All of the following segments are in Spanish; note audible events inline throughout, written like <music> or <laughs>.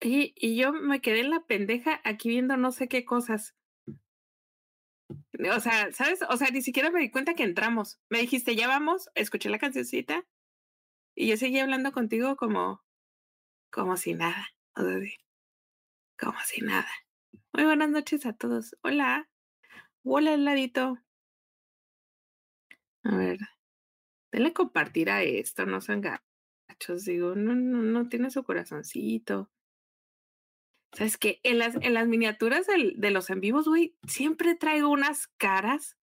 Y, y yo me quedé en la pendeja aquí viendo no sé qué cosas. O sea, ¿sabes? O sea, ni siquiera me di cuenta que entramos. Me dijiste, ya vamos, escuché la cancioncita y yo seguí hablando contigo como, como si nada. O sea, como si nada. Muy buenas noches a todos. Hola. Hola, heladito. A ver, denle compartir a esto, no sean gachos. Digo, no, no, no tiene su corazoncito. ¿Sabes qué? En las, en las miniaturas del- de los en vivos, güey, siempre traigo unas caras,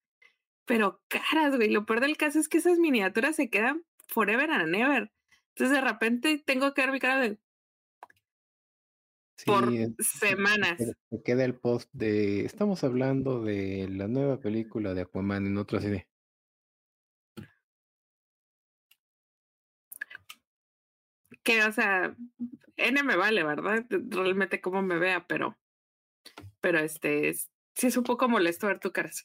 pero caras, güey. Lo peor del caso es que esas miniaturas se quedan forever and ever. Entonces, de repente tengo que ver mi cara de por semanas. te queda el post de estamos hablando de la nueva película de Aquaman en otro así Que, o sea, N me vale, ¿verdad? Realmente cómo me vea, pero, pero este, es- sí es un poco molesto ver tu cara. así.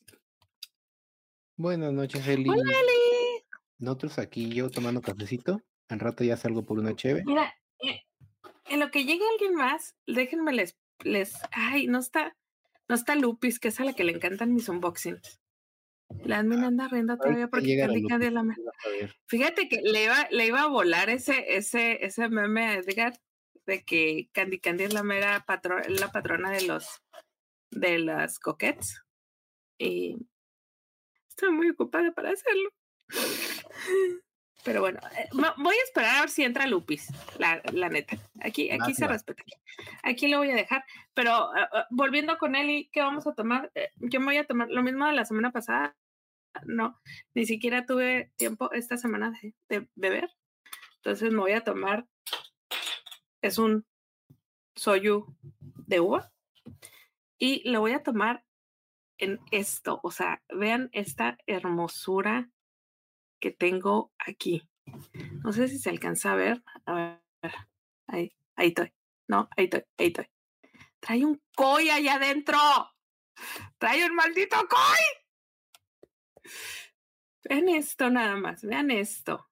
buenas noches, Eli. Hola, Eli. Nosotros aquí yo tomando cafecito. Al rato ya salgo por una cheve. Mira, eh, en lo que llegue alguien más, déjenme les, les, ay, no está, no está Lupis, que es a la que le encantan mis unboxings. La admin anda riendo todavía porque Candy Candy es la me- Lupita, vas a ver. Fíjate que le iba, le iba a volar ese, ese, ese meme a Edgar de que Candy Candy es la mera patro, la patrona de los de las coquettes. Y estoy muy ocupada para hacerlo. Pero bueno, eh, voy a esperar a ver si entra Lupis, la, la neta. Aquí, aquí se respeta. Aquí lo voy a dejar. Pero ah, ah, volviendo con Eli, ¿qué vamos a tomar? Eh, yo me voy a tomar lo mismo de la semana pasada. No, ni siquiera tuve tiempo esta semana de, beber. Entonces me voy a tomar. Es un soyu de uva. Y lo voy a tomar en esto. O sea, vean esta hermosura que tengo aquí. No sé si se alcanza a ver. A ver, ahí, ahí estoy. No, ahí estoy, ahí estoy. Trae un koi allá adentro. Trae un maldito koi. Vean esto nada más, vean esto.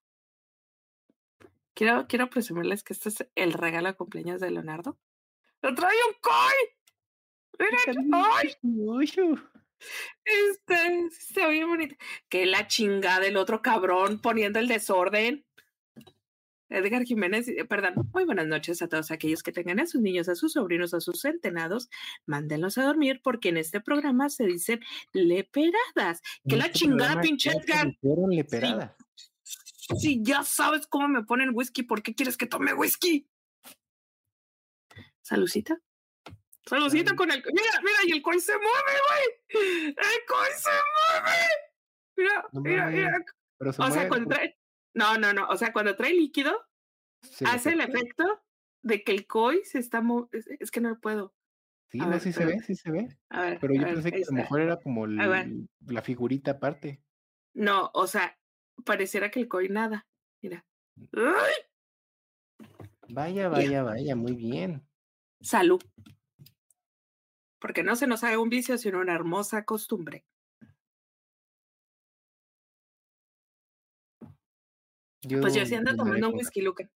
Quiero, quiero presumirles que este es el regalo de cumpleaños de Leonardo. ¡Lo trae un koi! ¡Miren! ¡Ay! Este, bien bonito. Que la chingada del otro cabrón poniendo el desorden. Edgar Jiménez, eh, perdón, muy buenas noches a todos aquellos que tengan a sus niños, a sus sobrinos, a sus centenados, mándenlos a dormir porque en este programa se dicen leperadas. Que la este chingada, pinche Edgar. leperadas. Si ya sabes cómo me ponen whisky, ¿por qué quieres que tome whisky? Salucita. Salucita Salud. con el. Mira, mira, y el coi se mueve, güey. El coi se mueve. Mira, No mira, mira. Pero se O sea, mueve, cuando trae. No, no, no. O sea, cuando trae líquido, hace el efecto de que el coi se está moviendo. Es, es que no puedo. Sí, A no, ver, sí se ve, sí se ve. A ver. Pero a yo ver, pensé que a lo mejor era como el- la figurita aparte. No, o sea, pareciera que el coi nada. Mira. ¡Ay! Vaya, vaya, vaya, muy bien. Salud. Porque no se nos haga un vicio, sino una hermosa costumbre. Pues yo sí ando tomando un whisky Luca.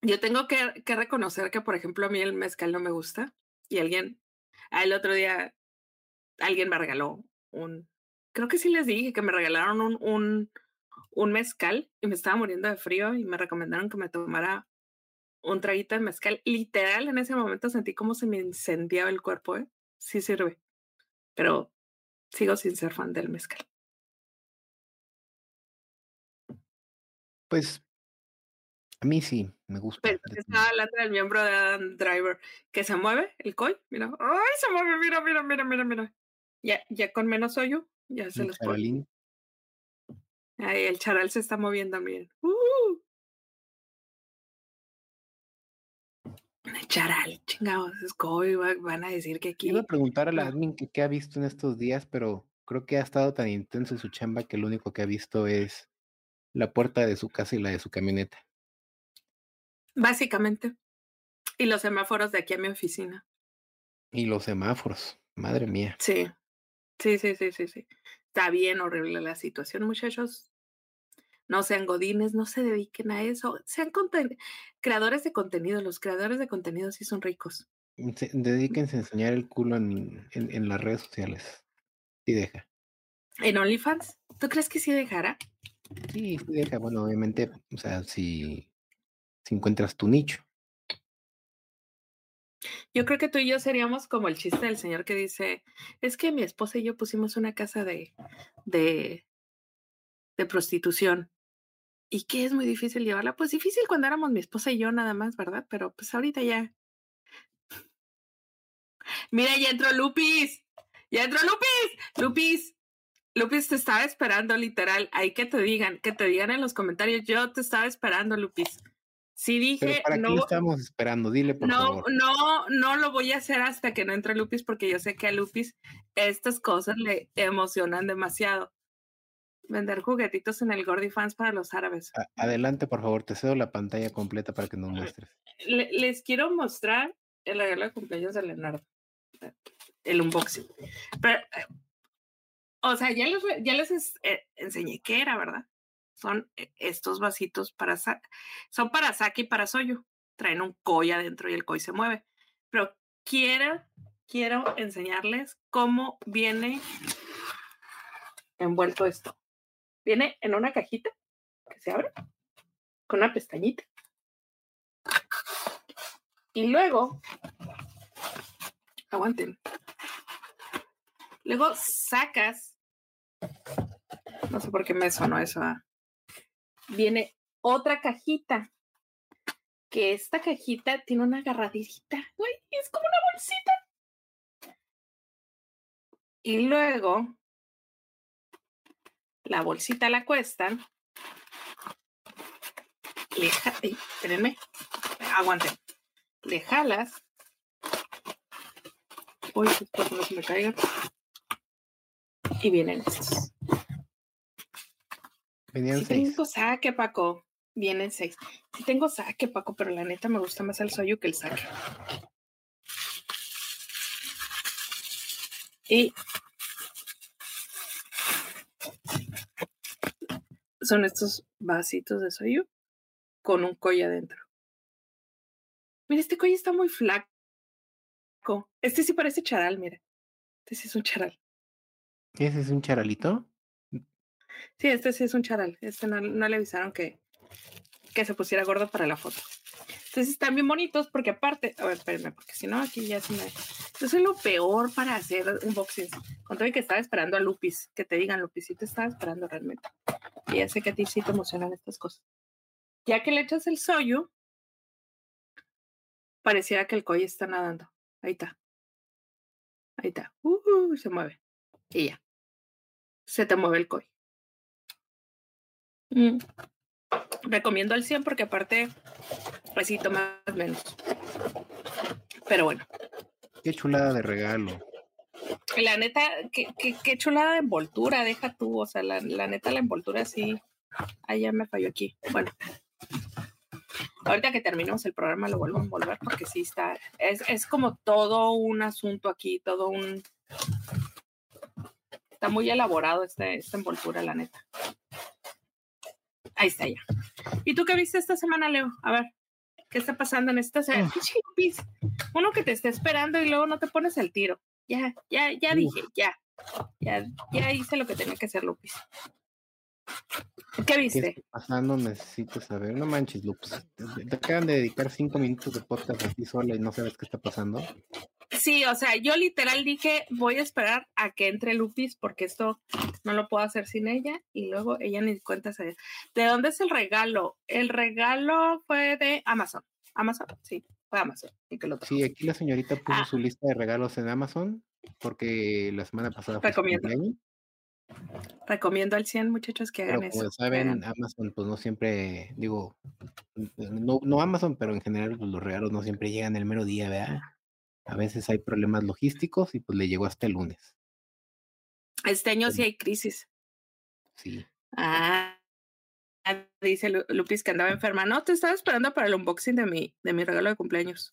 Yo tengo que, que reconocer que, por ejemplo, a mí el mezcal no me gusta. Y alguien, el otro día, alguien me regaló un, creo que sí les dije que me regalaron un, un, un mezcal y me estaba muriendo de frío y me recomendaron que me tomara un traguito de mezcal. Literal, en ese momento sentí como se me incendiaba el cuerpo, ¿eh? Sí sirve. Pero sigo sin ser fan del mezcal. Pues a mí sí, me gusta. Pero estaba hablando del miembro de Adam Driver que se mueve, el coi, mira, ¡ay! Se mueve, mira, mira, mira, mira, mira. Ya, ya con menos hoyo, ya se los charalín. Ay, el charal se está moviendo, miren. ¡Uh! El charal, chingados, es van a decir que aquí. Iba a preguntar a la admin que qué ha visto en estos días, pero creo que ha estado tan intenso su chamba que lo único que ha visto es la puerta de su casa y la de su camioneta. Básicamente. Y los semáforos de aquí a mi oficina. Y los semáforos, madre mía. Sí, sí, sí, sí, sí, sí. Está bien horrible la situación, muchachos. no sean godines, no se dediquen a eso, sean creadores de contenido, los creadores de contenido sí son ricos. dedíquense a enseñar el culo en, en, las redes sociales. Sí deja. ¿En OnlyFans? ¿Tú crees que sí dejará? Sí. Bueno, obviamente, o sea, si, si encuentras tu nicho. Yo creo que tú y yo seríamos como el chiste del señor que dice, es que mi esposa y yo pusimos una casa de, de, de prostitución. ¿Y qué es muy difícil llevarla? Pues difícil cuando éramos mi esposa y yo nada más, ¿verdad? Pero pues ahorita ya. Mira, ya entró Lupis. Ya entró Lupis. Lupis. Lupis te estaba esperando, literal. Hay que te digan, que te digan en los comentarios. Yo te estaba esperando, Lupis. Sí dije, ¿Para no, qué estamos esperando? Dile por no, favor. No, no lo voy a hacer hasta que no entre Lupis porque yo sé que a Lupis estas cosas le emocionan demasiado. Vender juguetitos en el Gordy Fans para los árabes. adelante, por favor, te cedo la pantalla completa para que nos muestres. les quiero mostrar el regalo de cumpleaños de Leonardo. El unboxing. Pero, o sea, ya les, ya les eh, enseñé qué era, ¿verdad? son e, estos vasitos para son para saque y para soyo. Traen un koi adentro y el koi se mueve. Pero quiero, quiero enseñarles cómo viene envuelto esto. Viene en una cajita que se abre con una pestañita. Y luego, aguanten. Luego sacas, no sé por qué me sonó eso, ¿ah? viene otra cajita, que esta cajita tiene una agarradita, es como una bolsita. Y luego, la bolsita la cuestan. Le, espérenme, aguanten. Le jalas. Uy, espero que no se me caiga. Y vienen. Venían seis. Tengo saque, Paco. Vienen seis. Sí tengo saque, Paco, pero la neta me gusta más el soyo que el saque. Y son estos vasitos de soyu con un collar adentro. Mira, este collar está muy flaco. Este sí parece charal, mira. Este sí es un charal. ¿Ese es un charalito? Sí, este sí es un charal. Este no, le avisaron que, que se pusiera gordo para la foto. Entonces están bien bonitos porque aparte, a ver, espérenme, porque si no aquí ya se me... Yo soy lo peor para hacer unboxings. Con que estaba esperando a Lupis, que te digan, Lupis, sí te estaba esperando realmente. Y ya sé que a ti sí te emocionan estas cosas. Ya que le echas el soyo, pareciera que el coy está nadando. Ahí está. Ahí está. Uh, se mueve. Y ya. Se te mueve el coy. Mm. Recomiendo al 100 porque aparte, pues sí, toma menos. Pero bueno. Qué chulada de regalo. La neta, qué, qué, chulada de envoltura, deja tú, o sea, la, la neta, la envoltura sí. ahí ya me falló aquí. Bueno, ahorita que terminemos el programa lo vuelvo a envolver porque sí está, es, es como todo un asunto aquí, todo un... Está muy elaborado este, esta envoltura, la neta. Ahí está ya. ¿Y tú qué viste esta semana, Leo? A ver, ¿qué está pasando en esta semana? Uno que te está esperando y luego no te pones el tiro. Ya, ya, ya dije, ya. Ya, ya hice lo que tenía que hacer, Lupis. ¿Qué viste? ¿Qué está pasando? Necesito saber. No manches, Lupis. Te, acaban de dedicar cinco minutos de podcast a ti sola y no sabes qué está pasando. Sí, o sea, yo literal dije, voy a esperar a que entre Lupis porque esto no lo puedo hacer sin ella y luego ella ni cuenta se... ¿De dónde es el regalo? El regalo fue de Amazon. Amazon, sí, fue Amazon. Y que lo sí, aquí la señorita puso ah. su lista de regalos en Amazon porque la semana pasada fue Recomiendo. Recomiendo al 100 muchachos que hagan eso. Como saben, Amazon pues no siempre, digo, no, no Amazon, pero en general pues, los regalos no siempre llegan el mero día, ¿verdad? A veces hay problemas logísticos y pues le llegó hasta el lunes. Este año sí hay crisis. Sí. Ah, dice Lupis que andaba enferma. No, te estaba esperando para el unboxing de mi, de mi regalo de cumpleaños.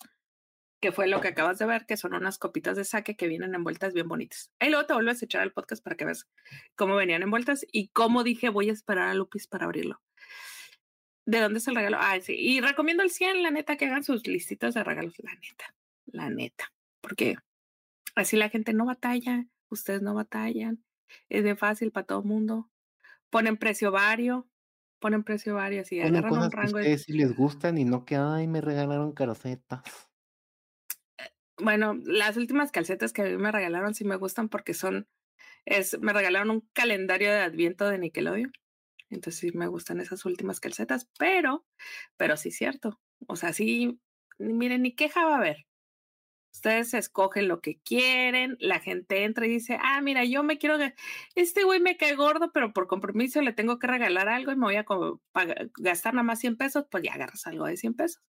Que fue lo que acabas de ver, que son unas copitas de saque que vienen envueltas bien bonitas. Ahí luego te vuelves a echar al podcast para que veas cómo venían envueltas y cómo dije voy a esperar a Lupis para abrirlo. ¿De dónde es el regalo? Ah, sí. Y recomiendo el 100, la neta, que hagan sus listitas de regalos, la neta, la neta. Porque así la gente no batalla, ustedes no batallan, es de fácil para todo el mundo. Ponen precio vario, ponen precio vario, así Ponen agarran un cosas que rango. de- sí les gustan y no que, ay, me regalaron calcetas. Bueno, las últimas calcetas que a mí me regalaron sí me gustan porque son, es, me regalaron un calendario de adviento de Nickelodeon. Entonces sí me gustan esas últimas calcetas, pero, pero sí es cierto. O sea, sí, miren, ni queja va a haber. Ustedes escogen lo que quieren, la gente entra y dice, ah, mira, yo me quiero, este güey me cae gordo, pero por compromiso le tengo que regalar algo y me voy a gastar nada más 100 pesos, pues ya agarras algo de 100 pesos.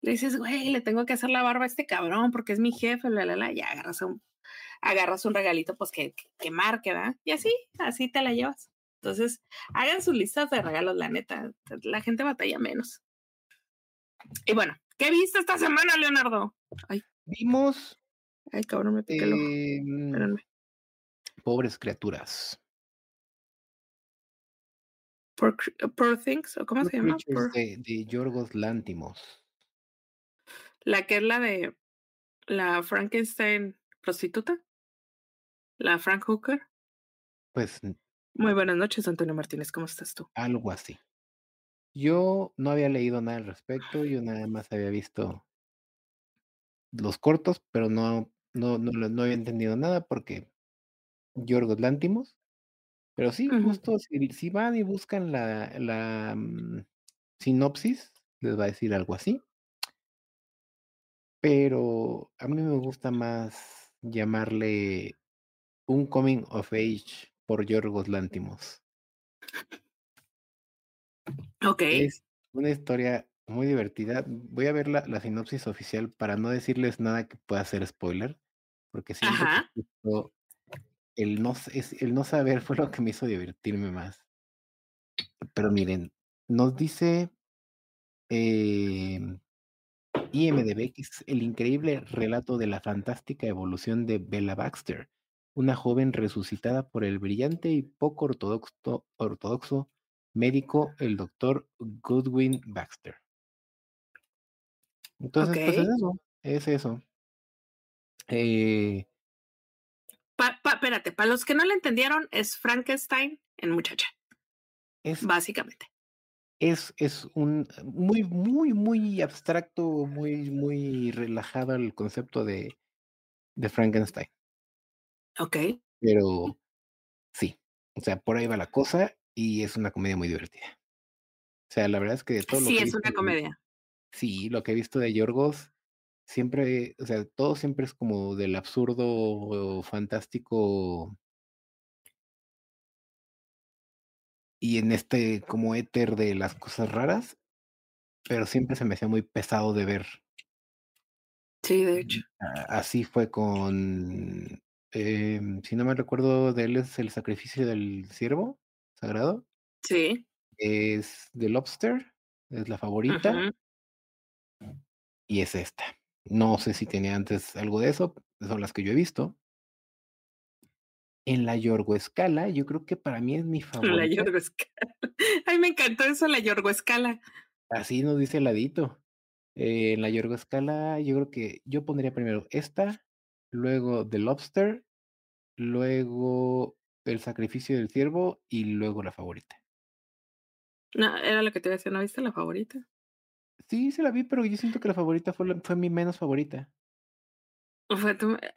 Le dices, güey, le tengo que hacer la barba a este cabrón porque es mi jefe, la, la, ya agarras un, agarras un regalito, pues que, que, que marque, ¿verdad? Y así, así te la llevas. Entonces, hagan sus listas de regalos, la neta, la gente batalla menos. Y bueno, ¿qué viste esta semana, Leonardo? Vimos Ay, cabrón, me piqué el ojo. em, pobres criaturas. Poor, Cr- Poor Things, ¿o cómo Poor se llama? Poor- de, de Yorgos Lántimos. La que es la de la Frankenstein prostituta. La Frank Hooker. Pues Muy buenas noches, Antonio Martínez. ¿Cómo estás tú? algo así. Yo no había leído nada al respecto, yo nada más había visto los cortos, pero no, no, no, no había entendido nada porque Yorgos Lántimos. Pero sí, justo si, si van y buscan la, la mm, sinopsis, les va a decir algo así. Pero a mí me gusta más llamarle un coming of age por Yorgos Lántimos. Ok. Es una historia muy divertida. Voy a ver la, la sinopsis oficial para no decirles nada que pueda ser spoiler, porque siento que el no, es- el no saber <laughs> fue lo que me hizo divertirme más. Pero miren, nos dice eh, IMDB que es el increíble relato de la fantástica evolución de Bella Baxter, una joven resucitada por el brillante y poco ortodoxo, ortodoxo médico, el doctor Goodwin Baxter. Entonces, pues es eso, es eso. Eh, Pa, pa- espérate, para los que no le entendieron, es Frankenstein en muchacha, es, básicamente. es, es un muy, muy, muy abstracto, muy, muy relajado el concepto de, de Frankenstein. Ok. Pero sí, o sea, por ahí va la cosa y es una comedia muy divertida. O sea, la verdad es que de todo lo Sí, que he es una comedia. Sí, lo que he visto de Yorgos, siempre, o sea, todo siempre es como del absurdo o fantástico y en este como éter de las cosas raras, pero siempre se me hacía muy pesado de ver. Sí, de hecho. Así fue con, em, si no me recuerdo de él es el sacrificio del ciervo sagrado. Sí. es The Lobster, es la favorita, Ujú. Y es esta. No sé si tenía antes algo de eso, son las que yo he visto. En la Yorgo Escala, yo creo que para mí es mi La favorita. Yorgo Escala. <laughs> Ay, me encantó eso, la Yorgo Escala. Así nos dice el ladito. Eh, en la Yorgo Escala, yo creo que yo pondría primero esta, luego The Lobster, luego El Sacrificio del Ciervo y luego la favorita. No, era lo que te iba a decir, ¿no viste la favorita? Sí, se la vi, pero yo siento que la favorita fue, la- fue mi menos favorita.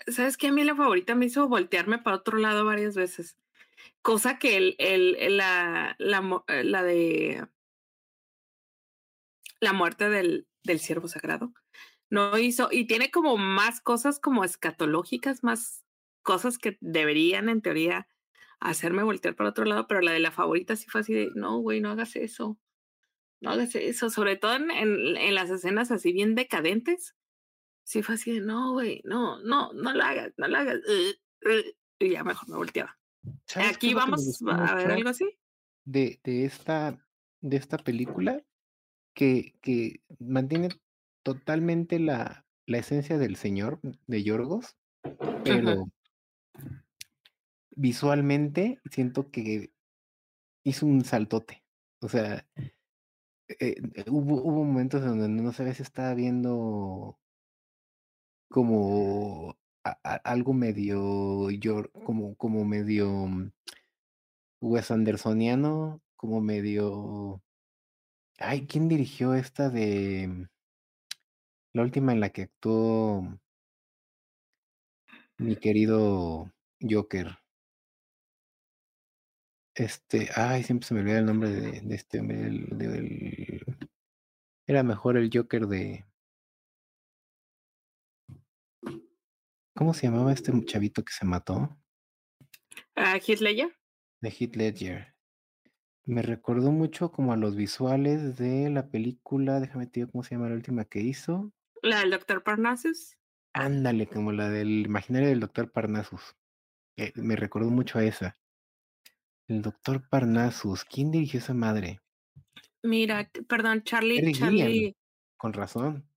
¿Sabes qué? A mí la favorita me hizo voltearme para otro lado varias veces. Cosa que el, el, la, la, eh, la de la muerte del, del siervo sagrado no hizo. Y tiene como más cosas como escatológicas, más cosas que deberían en teoría hacerme voltear para otro lado, pero la de la favorita sí fue así de, no, güey, no hagas eso. No hagas eso, sobre todo en, en, en las escenas así bien decadentes. Sí fue así de, no, güey, no, no, no lo hagas, no lo hagas. uh, uh", y ya mejor me volteaba. ¿Sabes qué Aquí vamos a ver algo así. de, de esta, de esta película que, que mantiene totalmente la, la esencia del señor de Yorgos, pero visualmente siento que hizo un saltote. O sea, eh, hubo, hubo momentos donde no sabes si estaba viendo como algo medio como, como medio mm, Wes Andersoniano, como medio. Ay, ¿quién dirigió esta de mm, la última en la que actuó mi querido Joker? Este, ay, siempre se me olvida el nombre de, de este hombre. era mejor el Joker de. ¿Cómo se llamaba este chavito que se mató? ¿A Heath Ledger? De Heath Ledger. Me recordó mucho como a los visuales de la película, déjame te digo cómo se llama la última que hizo. La del Doctor Parnassus. Ándale, como la del imaginario del Doctor Parnassus. me recordó mucho a esa. El Doctor Parnassus. ¿Quién dirigió esa madre? Mira, perdón, Charlie. Charlie. con razón.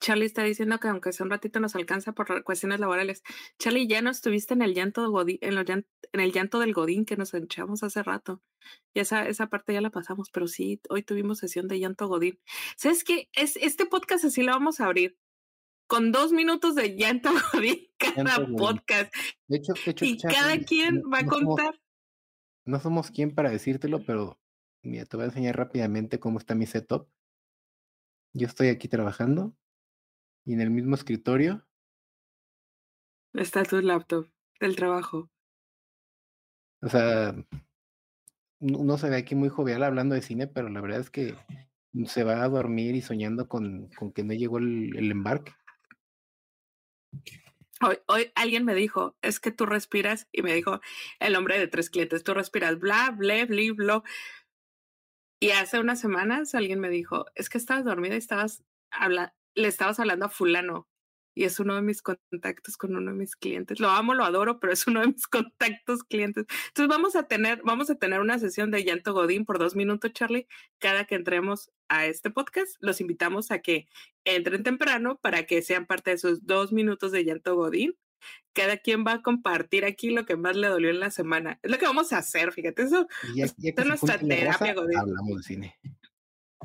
Charlie está diciendo que aunque sea un ratito nos alcanza por cuestiones laborales. Charlie, ya no estuviste en el llanto Godín, en, en el llanto del Godín que nos echamos hace rato. Y esa, esa parte ya la pasamos, pero sí, hoy tuvimos sesión de llanto Godín. ¿Sabes qué? Es, este podcast así lo vamos a abrir. Con dos minutos de llanto <laughs> Godín cada podcast. De hecho, de hecho y cada quien va a contar. no somos quien para decírtelo, pero mira, te voy a enseñar rápidamente cómo está mi setup. Yo estoy aquí trabajando y en el mismo escritorio está tu laptop del trabajo. O sea, uno se ve aquí muy jovial hablando de cine, pero la verdad es que se va a dormir y soñando con, con que no llegó el, el embarque. Hoy, alguien me dijo, es que tú respiras, y me dijo el hombre de tres clientes, tú respiras bla, bla, bla, bla. Y hace unas semanas alguien me dijo, es que estabas dormida y estabas hablando, le estabas hablando a fulano y es uno de mis contactos con uno de mis clientes. Lo amo, lo adoro, pero es uno de mis <laughs> contactos clientes. Entonces vamos a tener, vamos a tener una sesión de llanto Godín por dos minutos, Charlie, cada que entremos a este podcast. Los invitamos a que entren temprano para que sean parte de esos dos minutos de llanto Godín. Cada quien va a compartir aquí lo que más le dolió en la semana. Es lo que vamos a hacer, fíjate, eso, es nuestra terapia Godín. Hablamos de cine.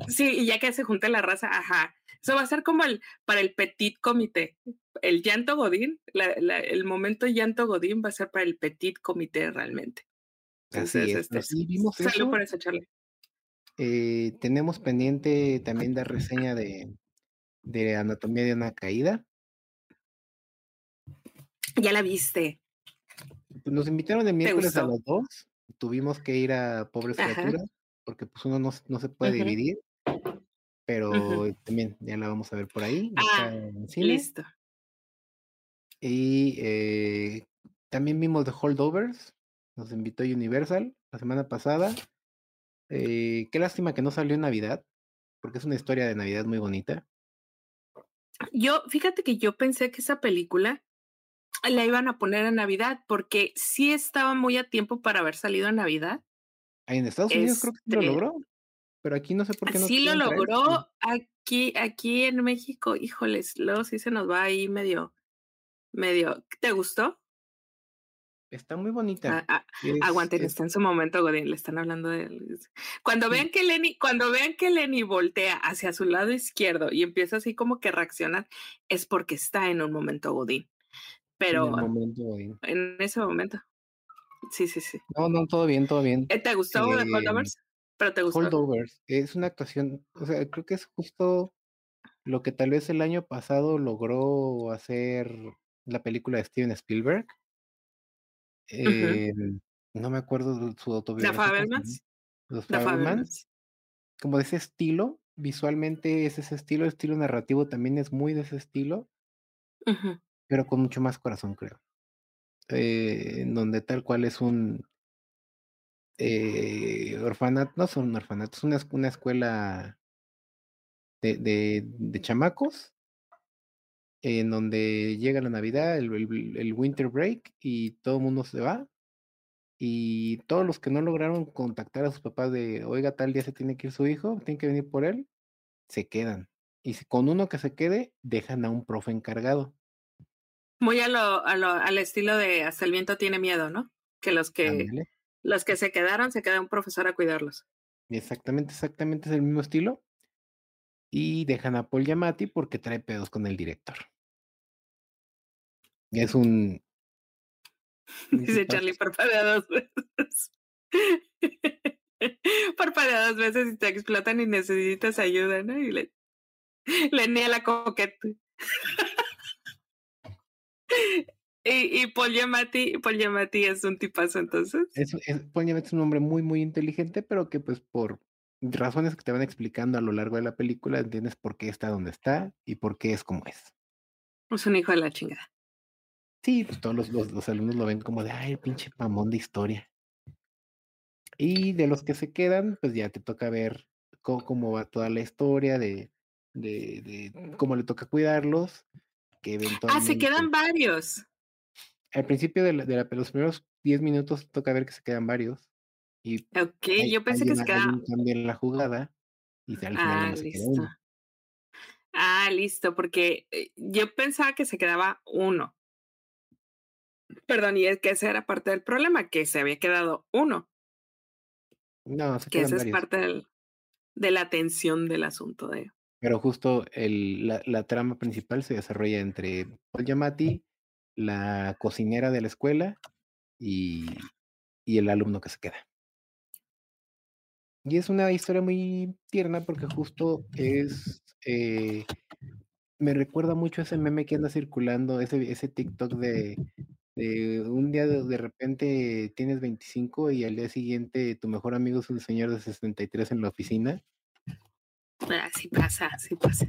Sí, y ya que se junte la raza, ajá. Eso va a ser como el para el petit comité. El llanto Godín, el momento llanto Godín va a ser para el petit comité realmente. Entonces, este, vimos eso. por eso, Charlie. Eh, tenemos pendiente también de reseña de, de Anatomía de una Caída. Ya la viste. Pues nos invitaron el miércoles a los dos. Tuvimos que ir a Pobres Criaturas porque pues uno no, no se puede dividir, pero también ya la vamos a ver por ahí. Ah, listo. Y eh, también vimos The Holdovers, nos invitó Universal la semana pasada. Eh, qué lástima que no salió en Navidad, porque es una historia de Navidad muy bonita. Yo, fíjate que yo pensé que esa película la iban a poner en Navidad, porque sí estaba muy a tiempo para haber salido en Navidad. En Estados Unidos creo que lo este logró, pero aquí no sé por qué no. Sí lo logró, aquí, aquí en México, híjoles, luego sí se nos va ahí medio, medio. ¿Te gustó? Está muy bonita. Ah, ah, aguanten, está en su momento, Godín, le están hablando de Cuando vean que Lenny, cuando vean que Lenny voltea hacia su lado izquierdo y empieza así como que reaccionar, es porque está en un momento Godín. Pero en, momento, Godín. en ese momento. Sí, sí, sí. No, no, todo bien, todo bien. Eh, ¿Te gustó eh, Holdovers? Pero te gustó. Holdovers. Es una actuación, o sea, creo que es justo lo que tal vez el año pasado logró hacer la película de Steven Spielberg. Eh, no me acuerdo de su autobiografía. Los Fabelmans. Como de ese estilo, visualmente es ese estilo, el estilo narrativo también es muy de ese estilo, pero con mucho más corazón, creo eh, donde tal cual es un eh, orfanato, no son un orfanato, es una, una escuela de, de, de, chamacos, en donde llega la Navidad, el, el, winter break, y todo el mundo se va. Y todos los que no lograron contactar a sus papás de, oiga, tal día se tiene que ir su hijo, tiene que venir por él, se quedan. Y con uno que se quede, dejan a un profe encargado. Muy a lo, a lo, al estilo de hasta el viento tiene miedo, ¿no? Que los que los que se quedaron se queda un profesor a cuidarlos. Exactamente, exactamente es el mismo estilo. Y dejan a Paul Giamatti porque trae pedos con el director. Es un <laughs> Dice Charlie, parpadea dos veces. <laughs> parpadea dos veces y te explotan y necesitas ayuda, ¿no? Y le, le la coquete. <laughs> y, y Paul Giamatti, Paul Giamatti es un tipazo entonces. Es, es, Paul Giamatti es un hombre muy, muy inteligente, pero que pues por razones que te van explicando a lo largo de la película, entiendes por qué está donde está y por qué es como es. Es un hijo de la chingada. Sí, pues todos los, los, alumnos lo ven como de, ay, pinche pamón de historia. Y de los que se quedan, pues ya te toca ver cómo, va toda la historia, de, de, de, cómo le toca cuidarlos. Que eventualmente, ah, se quedan varios. Al principio de, la, de la, los primeros 10 minutos toca ver que se quedan varios. Y ok, yo pensé que se quedaban. También la jugada y al final ah, no se listo. Queda uno. Ah, listo, porque eh, yo pensaba que se quedaba uno. Perdón, y es que ese era parte del problema, que se había quedado uno. No, se que esa varios. es parte del, de la tensión del asunto de. Pero justo el, la, la, trama principal se desarrolla entre Paul Giamatti, la cocinera de la escuela y, y el alumno que se queda. Y es una historia muy tierna porque justo es. Eh, me recuerda mucho ese meme que anda circulando, ese, ese TikTok de eh, un día de, de, repente tienes 25 y al día siguiente tu mejor amigo es un señor de 63 en la oficina. Así pasa, así pasa.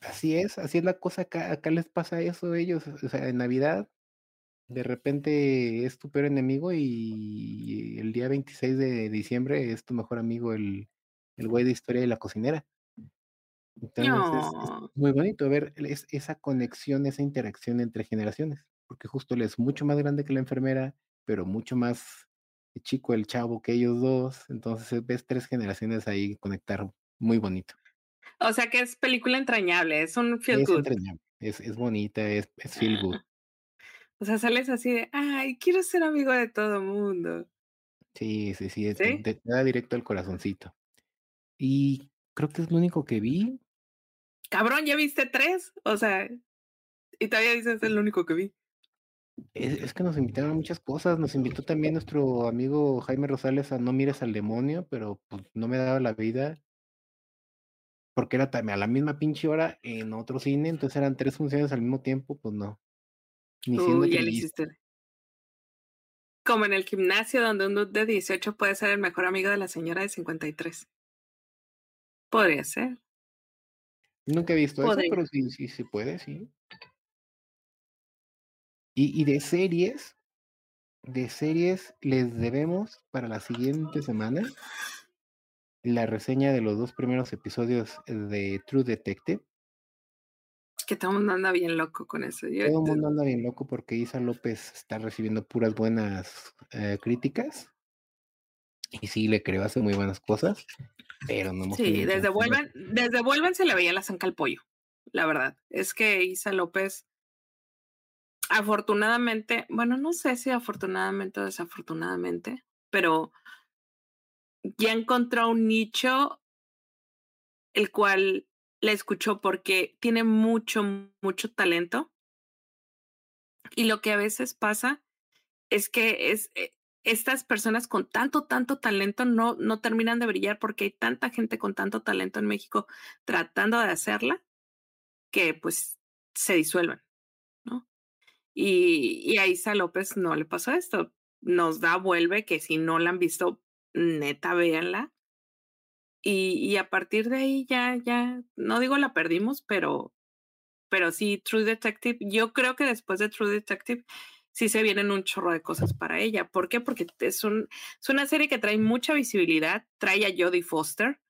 Así es, así es la cosa acá, acá les pasa eso a ellos, o sea, en Navidad de repente es tu peor enemigo y el día 26 de diciembre es tu mejor amigo el, el güey de historia de la cocinera. Entonces no. es, es, muy bonito ver es, esa conexión, esa interacción entre generaciones porque justo él es mucho más grande que la enfermera, pero mucho más chico el chavo que ellos dos. Entonces ves tres generaciones ahí conectar muy bonito. O sea que es película entrañable, es un feel es good. Entrañable. Es, es bonita, es, es feel good. O sea, sales así de, ay, quiero ser amigo de todo mundo. Sí, sí, sí, ¿Sí? Te, te, da directo al corazoncito. Y creo que es lo único que vi. Cabrón, ¿ya viste tres? O sea, y todavía dices, es lo único que vi. Es, es, que nos invitaron a muchas cosas. Nos invitó también nuestro amigo Jaime Rosales a No mires al demonio, pero pues no me daba la vida. Porque era también a la misma pinche hora en otro cine, entonces eran tres funciones al mismo tiempo, pues no. Ni Uy, ya le hiciste. Como en el gimnasio donde un dude de 18 puede ser el mejor amigo de la señora de 53. Podría ser. Nunca he visto Podría. eso, pero sí, sí, sí puede, sí. Y, y, de series, de series les debemos para la siguiente semana la reseña de los dos primeros episodios de True Detective. Que todo el mundo anda bien loco con eso. Yo todo el mundo anda bien loco porque Isa López está recibiendo puras buenas eh, críticas. Y sí, le creo, hace muy buenas cosas, pero no hemos Sí, desde vuelven, desde vuelven se le veía la zanca al pollo, la verdad. Es que Isa López afortunadamente, bueno, no sé si afortunadamente o desafortunadamente, pero ya encontró un nicho el cual la escuchó porque tiene mucho, mucho talento. Y lo que a veces pasa es que es, estas personas con tanto, tanto talento no, no terminan de brillar porque hay tanta gente con tanto talento en México tratando de hacerla que pues se disuelven. Y, y a Isa López no le pasó esto. Nos da vuelve que si no la han visto, neta, véanla. Y, y a partir de ahí ya, ya, no digo la perdimos, pero, pero sí, True Detective, yo creo que después de True Detective sí se vienen un chorro de cosas para ella. ¿Por qué? Porque es, un, es una serie que trae mucha visibilidad, trae a Jodie Foster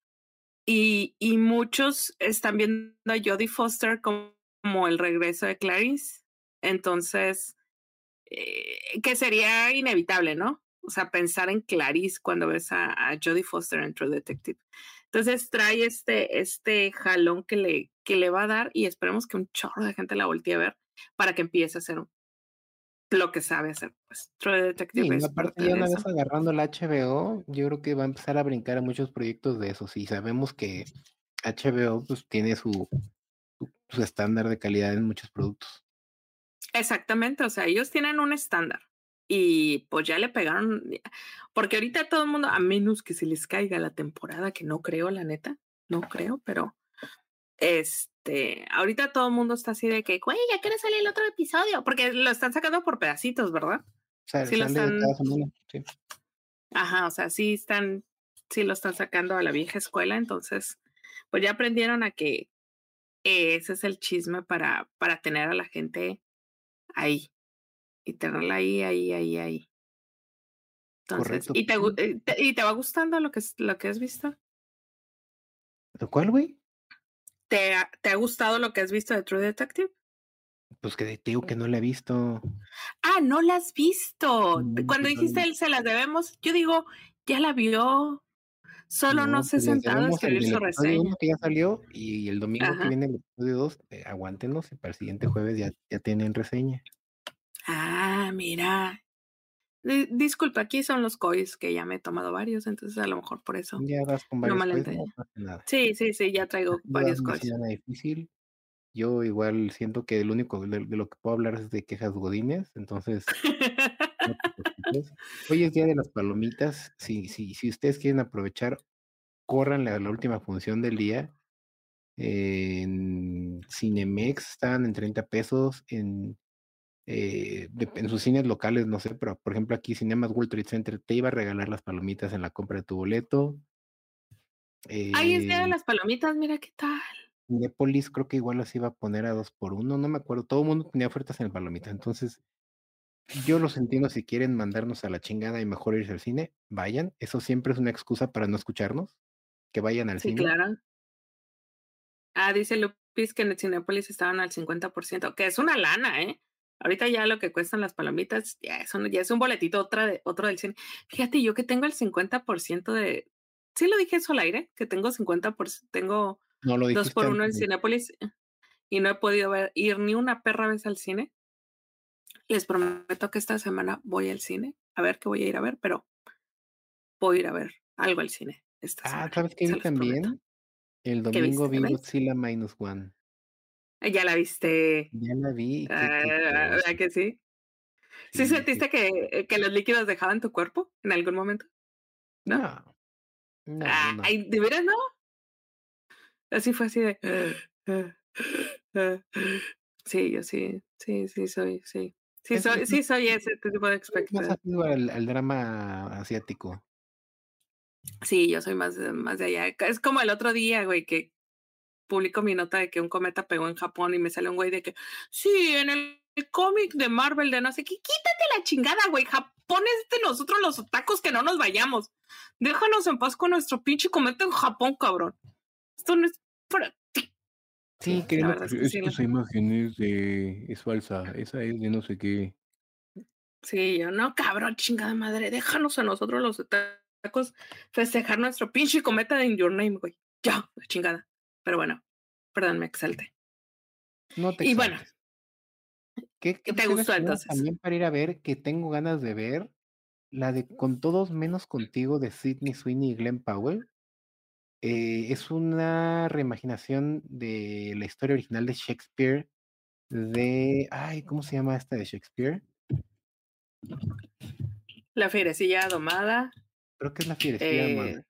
y, y muchos están viendo a Jodie Foster como, como el regreso de Clarice entonces, eh, que sería inevitable, ¿no? O sea, pensar en Clarice cuando ves a, a Jodie Foster en True Detective. Entonces trae este, este jalón que le, que le va a dar y esperemos que un chorro de gente la voltee a ver para que empiece a ser lo que sabe hacer, pues True Detective Sí, es parte ya de una eso. vez agarrando el HBO, yo creo que va a empezar a brincar a muchos proyectos de esos. Y sabemos que HBO pues tiene su, su, su estándar de calidad en muchos productos. Exactamente, o sea, ellos tienen un estándar y pues ya le pegaron, porque ahorita todo el mundo, a menos que se les caiga la temporada, que no creo, la neta, no creo, pero este, ahorita todo el mundo está así de que, güey, ya quiere salir el otro episodio, porque lo están sacando por pedacitos, ¿verdad? O sea, Sí lo están- semana. Sí. Ajá, o sea, sí están, sí lo están sacando a la vieja escuela, entonces, pues ya aprendieron a que ese es el chisme para, para tener a la gente ahí y tenerla ahí, ahí, ahí, ahí. Entonces, Correcto. ¿y te, eh, te- ¿y te va gustando lo que, es- lo que has visto? ¿Lo cual, güey? ¿Te ha, ¿Te ha gustado lo que has visto de True Detective? Pues que te digo que no la he visto. Ah, no la has visto. No, Cuando no, dijiste no. él se las debemos, yo digo, ya la vio. Solo no, se ha pues sentado a el escribir del su reseña. que ya salió y el domingo Ajá. que viene el episodio 2, aguántenos y para el siguiente jueves ya, ya tienen reseña. Ah, mira. Di- Disculpa, aquí son los cois que ya me he tomado varios, entonces a lo mejor por eso. Ya vas con No varios la no nada. Sí, sí, sí, ya traigo No varios cois. difícil. Yo igual siento que el único de, de lo que puedo hablar es de quejas godines, entonces. Hoy es día de las palomitas. Si, si, si ustedes quieren aprovechar, córranle a la última función del día. En Cinemex están en 30 pesos, en, eh, de- en sus cines locales, no sé, pero por ejemplo aquí Cinemas World Trade Center te iba a regalar las palomitas en la compra de tu boleto. Ahí es de Eh, las palomitas, mira qué tal. Cinépolis creo que igual las iba a poner a dos por uno, no me acuerdo, todo el mundo tenía ofertas en el palomita, entonces yo los entiendo si quieren mandarnos a la chingada y mejor irse al cine, vayan, eso siempre es una excusa para no escucharnos, que vayan al Sí, cine. claro. Ah, dice Lupis que en el Cinépolis estaban al 50%, que es una lana, ¿eh? Ahorita ya lo que cuestan las palomitas, ya es un, ya es un boletito otra de, otro del cine. Fíjate, yo que tengo el 50% de... Sí lo dije eso al aire, que tengo 50%, tengo No lo dos por uno en. Cinépolis y no he podido ver, ir ni una perra vez al cine. Les prometo que esta semana voy al cine, a ver qué voy a ir a ver, pero voy a ir a ver algo al cine esta Ah, semana. ¿sabes qué vi prometo. también? El ¿Qué domingo vi. Godzilla Minus One. Ah, Ya la viste. Ya la vi. Ah, ¿Verdad que sí? ¿Sí, Sí, sentiste que, que los líquidos dejaban tu cuerpo en algún momento? ¿no? No, no, Ah, no. ay, ¿De veras no? Así fue así de. <gasps> Sí, yo sí, sí, sí, soy, sí. Sí, Es- soy, sí, soy ese tipo de más expectativa. asiduo al, drama asiático. Sí, yo soy más, más de allá. Es como el otro día, güey, que publico mi nota de que un cometa pegó en Japón y me sale un güey de que, sí, en el, el cómic de Marvel de no sé qué, quítate la chingada, güey. Japón es de nosotros los otacos que no nos vayamos. Déjanos en paz con nuestro pinche cometa en Japón, cabrón. Esto no es para ti. Sí, es que- es sí, esa imagen es de es falsa, esa es de no sé qué. Sí, yo, no, cabrón, chingada madre, déjanos a nosotros los tacos festejar nuestro pinche cometa de In Your Name, güey. Ya, la chingada. Pero bueno, perdón, me exalte. No te Y bueno, exaltes. ¿Qué, qué ¿qué te gustó entonces? También para ir a ver, que tengo ganas de ver, la de Con Todos Menos Contigo de Sidney Sweeney y Glenn Powell. Eh, es una reimaginación de la historia original de Shakespeare de... Ay, ¿cómo se llama esta de Shakespeare? La fierecilla domada. Creo que es la fierecilla eh.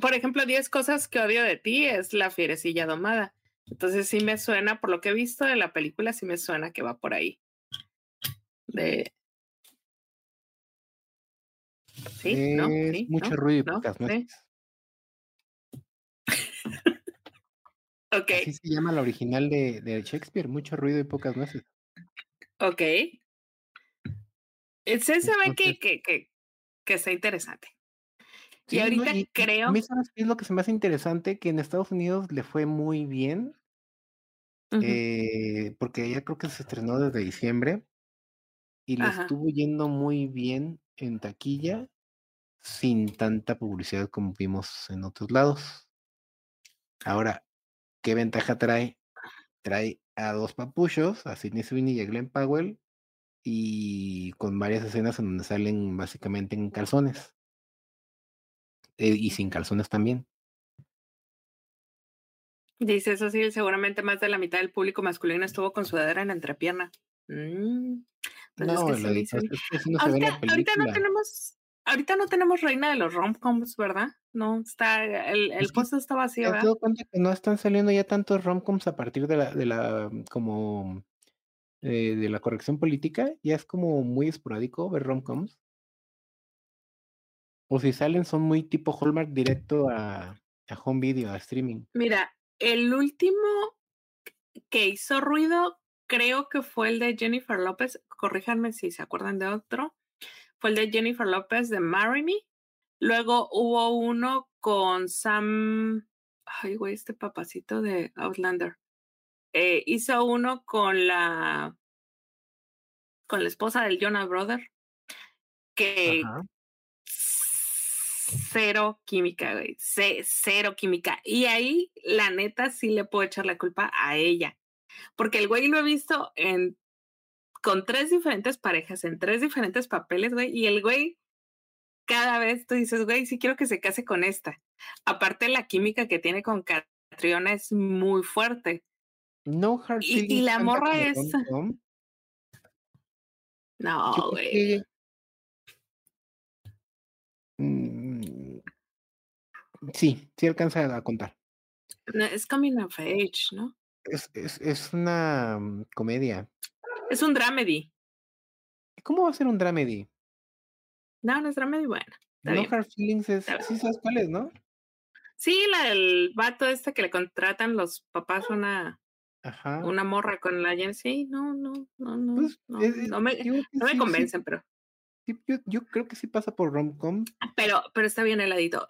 Por ejemplo, 10 cosas que odio de ti es la fierecilla domada. Entonces sí me suena, por lo que he visto de la película, sí me suena que va por ahí. De... Sí, ¿no? Sí, mucho ¿no? ruido y ¿No? pocas Sí. Ok, Así se llama la original de, de Shakespeare, mucho ruido y pocas nueces. ok. Ese se ve que, que, que, que está interesante. Sí, y ahorita y- y creo. A mí, ¿sabes qué es lo que se me hace interesante? Que en Estados Unidos le fue muy bien, eh, porque ya creo que se estrenó desde diciembre y le Ajá. estuvo yendo muy bien en taquilla sin tanta publicidad como vimos en otros lados. Ahora, ¿qué ventaja trae? Trae a dos papuchos, a Sidney Sweeney y a Glenn Powell, y con varias escenas en donde salen básicamente en calzones. Eh, y sin calzones también. Dice eso sí, seguramente más de la mitad del público masculino estuvo con sudadera en la entrepierna. Mm, pues no, es que sí, sí. es no Ahorita, ahorita no tenemos, ahorita no tenemos reina de los romcoms, ¿verdad? No, está, el, el Es puesto está ¿Te vacío, ¿verdad? dado cuenta que no están saliendo ya tantos romcoms a partir de la, de la como eh, de la corrección política? Ya es como muy esporádico ver romcoms. O si salen son muy tipo Hallmark directo a, a home video, a streaming. Mira, el último que hizo ruido creo que fue el de Jennifer López, corríjanme si se acuerdan de otro, fue el de Jennifer López de Marry Me. Luego hubo uno con Sam, ay güey, este papacito de Outlander. Eh, hizo uno con la con la esposa del Jonah Brother, que Ajá. Cero química, güey, ce- cero química. Y ahí, la neta, sí le puedo echar la culpa a ella, porque el güey lo he visto en con tres diferentes parejas, en tres diferentes papeles, güey, y el güey cada vez tú dices, güey, sí quiero que se case con esta. Aparte, la química que tiene con Catriona es muy fuerte. No Hard Y, la morra es. No, güey. que mm, sí, sí alcanza a contar. No, es coming of age, ¿no? Es, es, es una mm, comedia. Es un dramedy. ¿Cómo va a ser un dramedy? No, no es dramedy, bueno. No bien. Hard Feelings es, sí sabes cuál es, ¿no? Sí, la del vato este que le contratan los papás una, Ajá. una morra con la. Sí, no, no, no, no, Pues, no, eh, eh, no me, no me sí, convencen, pero, yo, yo creo que sí pasa por rom-com. pero, pero está bien heladito.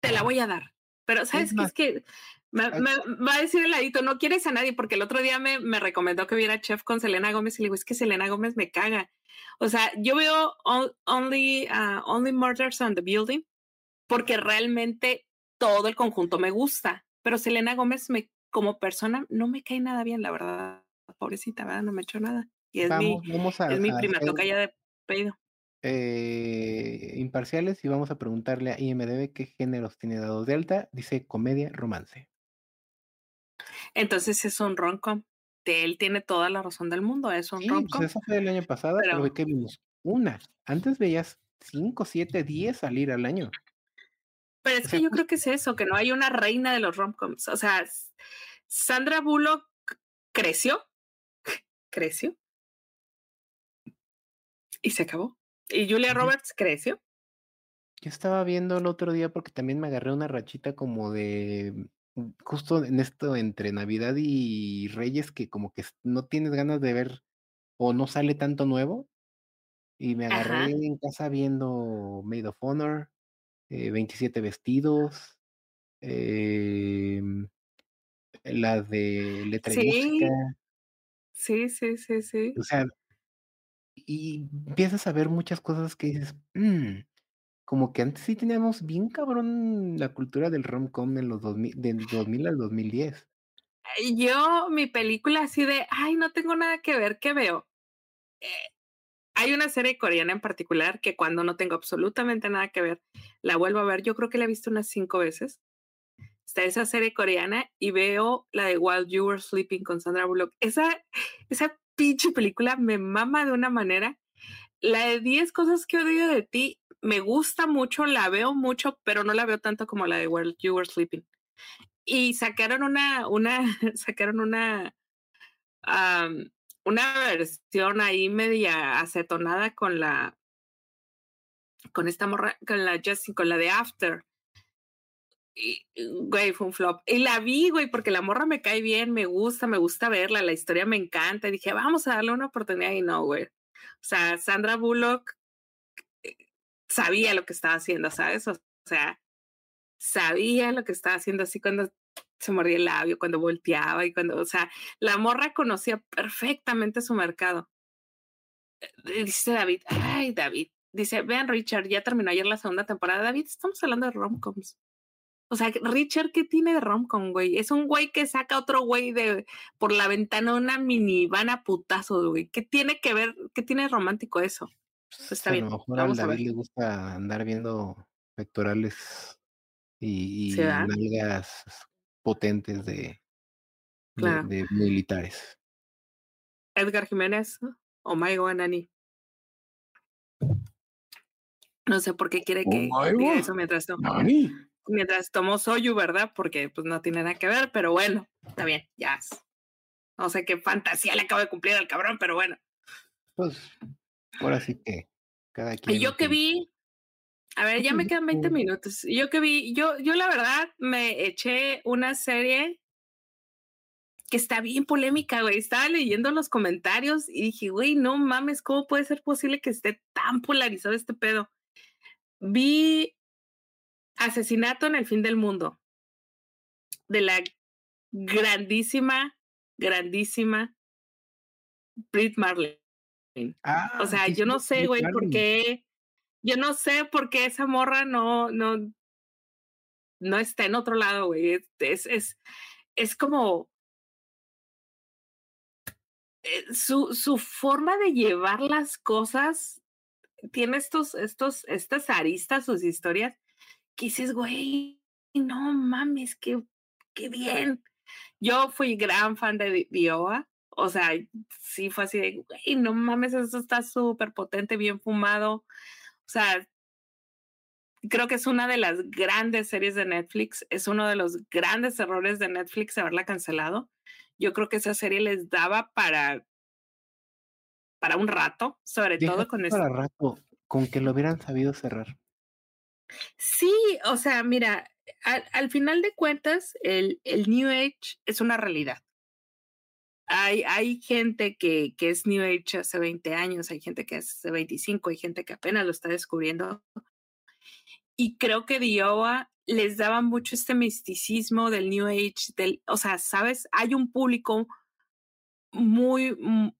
Te, la voy a dar. Pero, ¿sabes más, Es que me, me va a decir heladito, no quieres a nadie, porque el otro día me, me recomendó que viera Chef con Selena Gómez y le digo, es que Selena Gómez me caga. O sea, yo veo on- Only, ah, only Murders on the Building porque realmente todo el conjunto me gusta, pero Selena Gómez me, como persona no me cae nada bien, la verdad. Pobrecita, ¿verdad? No me ha hecho nada. Y es mi, vamos, a, es mi prima tocaya de pedido. Eh, imparciales y vamos a preguntarle a IMDB qué géneros tiene dados de alta. Dice comedia, romance. Entonces es un rom-com. Él tiene toda la razón del mundo, es un Sí, pues rom-com. esa fue del año pasado, pero Pero, que vimos una. Antes veías 5, 7, 10 salir al año. pero O es sea, que yo creo que es eso, que no hay una reina de los rom-coms. O sea, Sandra Bullock creció, <laughs> creció y se acabó. Y Julia Roberts creció. yo estaba viendo el otro día porque también me agarré una rachita como de mm, justo en esto entre Navidad y Reyes que como que no tienes ganas de ver o no sale tanto nuevo y me agarré Ajá. en casa viendo Maid of Honor, eh, 27 vestidos, em, la de letra y música, Sí, sí, sí, sí, sí. o sea, y empiezas a ver muchas cosas que dices, "Mm, como que antes sí teníamos bien cabrón la cultura del rom-com en los 2000, del 2000 al 2010. Eh, Yo, mi película así de, ay, no tengo nada que ver, ¿qué veo? Eh, hay una serie coreana en particular que cuando no tengo absolutamente nada que ver, la vuelvo a ver. Yo creo que la he visto unas cinco veces. Está esa serie coreana y veo la de While You Were Sleeping con Sandra Bullock. Esa, esa pinche película me mama de una manera. La de 10 cosas que odio de ti me gusta mucho, la veo mucho, pero no la veo tanto como la de While You Were Sleeping. Y sacaron una, una, <laughs> sacaron una, una versión ahí media acetonada con la, con esta morra, con la Jessie, con la de After. Y, güey, fue un flop. Y la vi, güey, porque la morra me cae bien, me gusta, me gusta verla, la historia me encanta. Y dije, vamos a darle una oportunidad y no, güey. O sea, Sandra Bullock eh, sabía lo que estaba haciendo, ¿sabes? O sea, sabía lo que estaba haciendo así cuando se mordía el labio, cuando volteaba y cuando, o sea, la morra conocía perfectamente su mercado. Eh, Dice David, ay, David, dice, vean Richard, ya terminó ayer la segunda temporada. David, estamos hablando de romcoms. O sea, Richard, ¿qué tiene de romcom, güey? Es un güey que saca otro güey de por la ventana una minivan a putazo, güey. ¿Qué tiene que ver, qué tiene de romántico eso? Pues está a bien. lo mejor Vamos a David ver. le gusta andar viendo pectorales y, nalgas potentes de, de, Claro. de militares. Edgar Jiménez o Maigo Anani. No sé por qué quiere Oh, que diga eso mientras tomo, ¡Nani! Mientras tomo soyu, ¿verdad? Porque pues no tiene nada que ver, pero bueno, está bien, ya. No sé qué fantasía le acabo de cumplir al cabrón, pero bueno. Pues ahora sí que cada quien. Y yo que vi, a ver, ya me <laughs> quedan 20 Ujú. minutos. Yo que vi, yo, yo la verdad me eché una serie que está bien polémica, güey. Estaba leyendo los comentarios y dije, güey, no mames, ¿cómo puede ser posible que esté tan polarizado este pedo? Vi Asesinato en el fin del mundo de la grandísima, grandísima Brit Marley. Ah, O sea, sí, yo no sé, güey, por qué, yo no sé por qué esa morra no, no, no está en otro lado, güey. Es, es, es, es como eh, su, su forma de llevar las cosas tiene estos, estos, estas aristas, sus historias, que dices, güey, no mames, qué, qué bien. Yo fui gran fan de Dioa. O sea, sí fue así de, güey, no mames, eso está súper potente, bien fumado. O sea, creo que es una de las grandes series de Netflix. Es uno de los grandes errores de Netflix haberla cancelado. Yo creo que esa serie les daba para, para un rato, sobre Deja todo con este para rato, con que lo hubieran sabido cerrar. Sí, o sea, mira, al, al final de cuentas, el, el New Age es una realidad. Hay, hay gente que, que es New Age hace 20 años, hay gente que es hace 25, hay gente que apenas lo está descubriendo. Y creo que Dioa les daba mucho este misticismo del New Age, del, o sea, sabes, hay un público muy, mu-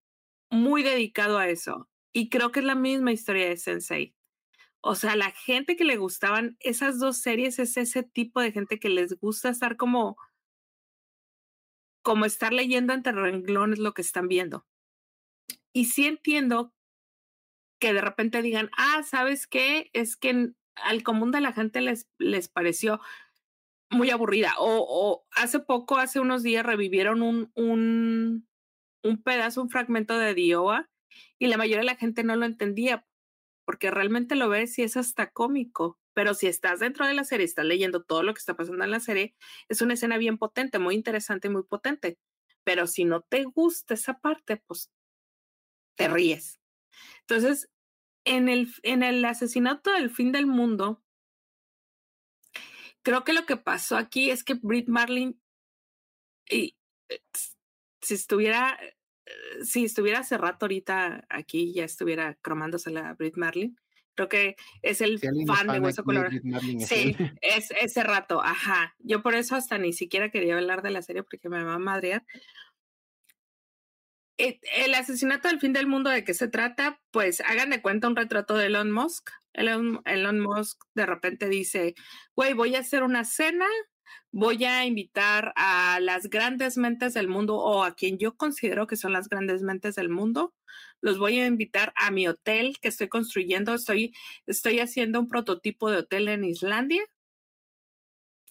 muy dedicado a eso. Y creo que es la misma historia de Sensei. O sea, la gente que le gustaban esas dos series es ese tipo de gente que les gusta estar como, como estar leyendo entre renglones lo que están viendo. Y sí entiendo que de repente digan, ah, ¿sabes qué? Es que al común de la gente les, les pareció muy aburrida. O, o hace poco, hace unos días, revivieron un, un, un pedazo, un fragmento de Dioa y la mayoría de la gente no lo entendía porque realmente lo ves y es hasta cómico. Pero si estás dentro de la serie, estás leyendo todo lo que está pasando en la serie, es una escena bien potente, muy interesante, muy potente. Pero si no te gusta esa parte, pues te ríes. Entonces, en el, en el asesinato del fin del mundo, creo que lo que pasó aquí es que Brit Marlin, y, eh, si estuviera, si estuviera hace rato ahorita aquí, ya estuviera cromándose la Brit Marlin. Creo que es el Si fan de Hueso Colorado. Sí, es ese rato, ajá. Yo por eso hasta ni siquiera quería hablar de la serie porque me va a madrear. Eh, El asesinato del fin del mundo, ¿de qué se trata? Pues hagan de cuenta un retrato de Elon Musk. Elon, Elon Musk de repente dice, güey, voy a hacer una cena, voy a invitar a las grandes mentes del mundo o a quien yo considero que son las grandes mentes del mundo. Los voy a invitar a mi hotel que estoy construyendo. Estoy, estoy haciendo un prototipo de hotel en Islandia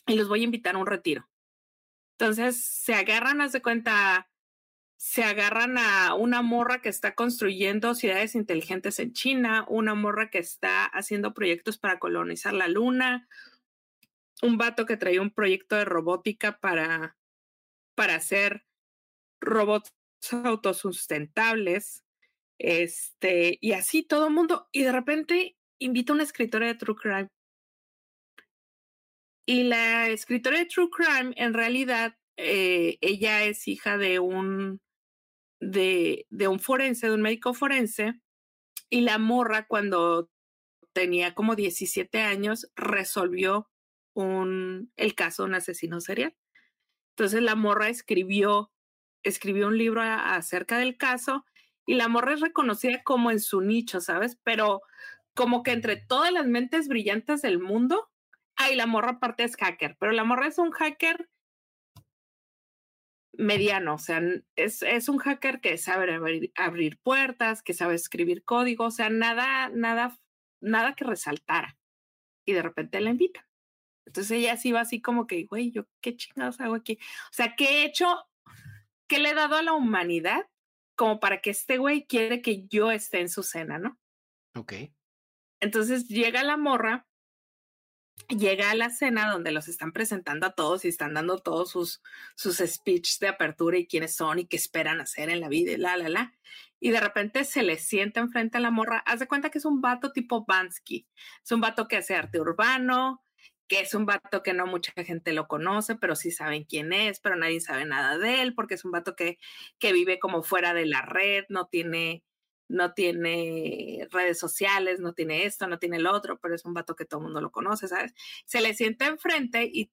y los voy a invitar a un retiro. Entonces se agarran, haz de cuenta, se agarran a una morra que está construyendo ciudades inteligentes en China, una morra que está haciendo proyectos para colonizar la luna, un vato que traía un proyecto de robótica para, para hacer robots autosustentables, este, y así todo el mundo, y de repente invita a una escritora de True Crime. Y la escritora de True Crime, en realidad, eh, ella es hija de un, de, de un forense, de un médico forense, y la morra cuando tenía como 17 años resolvió el caso de un asesino serial. Entonces la morra escribió, escribió un libro acerca del caso y la morra es reconocida como en su nicho, ¿sabes? Pero como que entre todas las mentes brillantes del mundo, Ay, la morra aparte es hacker, pero la morra es un hacker mediano, o sea, es, es un hacker que sabe abrir, abrir, puertas, que sabe escribir código, o sea, nada, nada, nada que resaltara. Y de repente la invitan. Entonces ella sí va así como que, güey, yo qué chingados hago aquí. O sea, ¿qué he hecho? ¿Qué le he dado a la humanidad como para que este güey quiere que yo esté en su cena, no? Ok. Entonces llega la morra llega a la cena donde los están presentando a todos y están dando todos sus, sus speech de apertura y quiénes son y qué esperan hacer en la vida y la, la, la. Y de repente se le sienta enfrente a la morra. Haz de cuenta que es un vato tipo Bansky. Es un vato que hace arte urbano, que es un vato que no mucha gente lo conoce, pero sí saben quién es, pero nadie sabe nada de él, porque es un vato que, que vive como fuera de la red, no tiene no tiene redes sociales, no tiene esto, no tiene el otro, pero es un vato que todo el mundo lo conoce, ¿sabes? Se le sienta enfrente y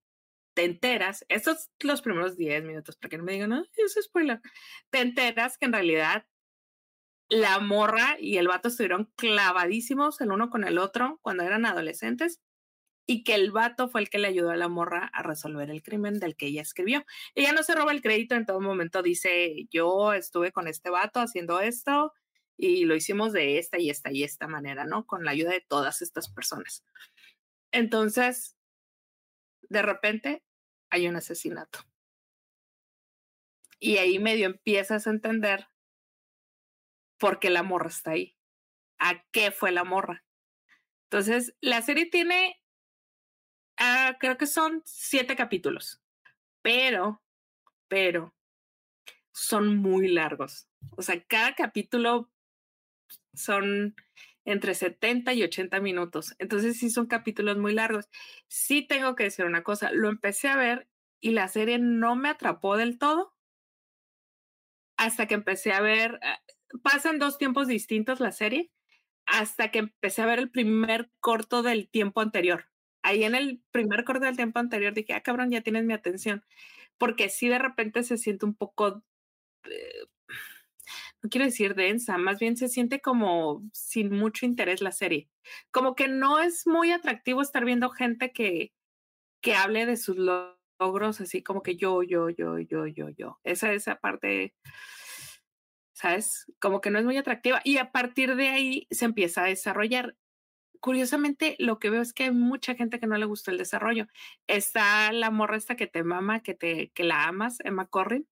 te enteras, estos los primeros 10 minutos, para que no me digan, no, eso es spoiler, te enteras que en realidad la morra y el vato estuvieron clavadísimos el uno con el otro cuando eran adolescentes y que el vato fue el que le ayudó a la morra a resolver el crimen del que ella escribió. Ella no se roba el crédito, en todo momento dice, yo estuve con este vato haciendo esto, y lo hicimos de esta y esta y esta manera, ¿no? Con la ayuda de todas estas personas. Entonces, de repente, hay un asesinato. Y ahí medio empiezas a entender por qué la morra está ahí. ¿A qué fue la morra? Entonces, la serie tiene, uh, creo que son siete capítulos, pero, pero, son muy largos. O sea, cada capítulo son entre 70 y 80 minutos. Entonces sí son capítulos muy largos. Sí tengo que decir una cosa, lo empecé a ver y la serie no me atrapó del todo hasta que empecé a ver, ah, pasan dos tiempos distintos la serie, hasta que empecé a ver el primer corto del tiempo anterior. Ahí en el primer corto del tiempo anterior dije, ah, cabrón, ya tienes mi atención, porque sí de repente se siente un poco eh, no quiero decir densa, más bien se siente como sin mucho interés la serie. Como que no es muy atractivo estar viendo gente que, que hable de sus logros, así como que yo, yo, yo, yo, yo, yo. Esa, esa parte, ¿sabes? Como que no es muy atractiva. Y a partir de ahí se empieza a desarrollar. Curiosamente, lo que veo es que hay mucha gente que no le gustó el desarrollo. Está la morra esta que te mama, que, te, que la amas, Emma Corrin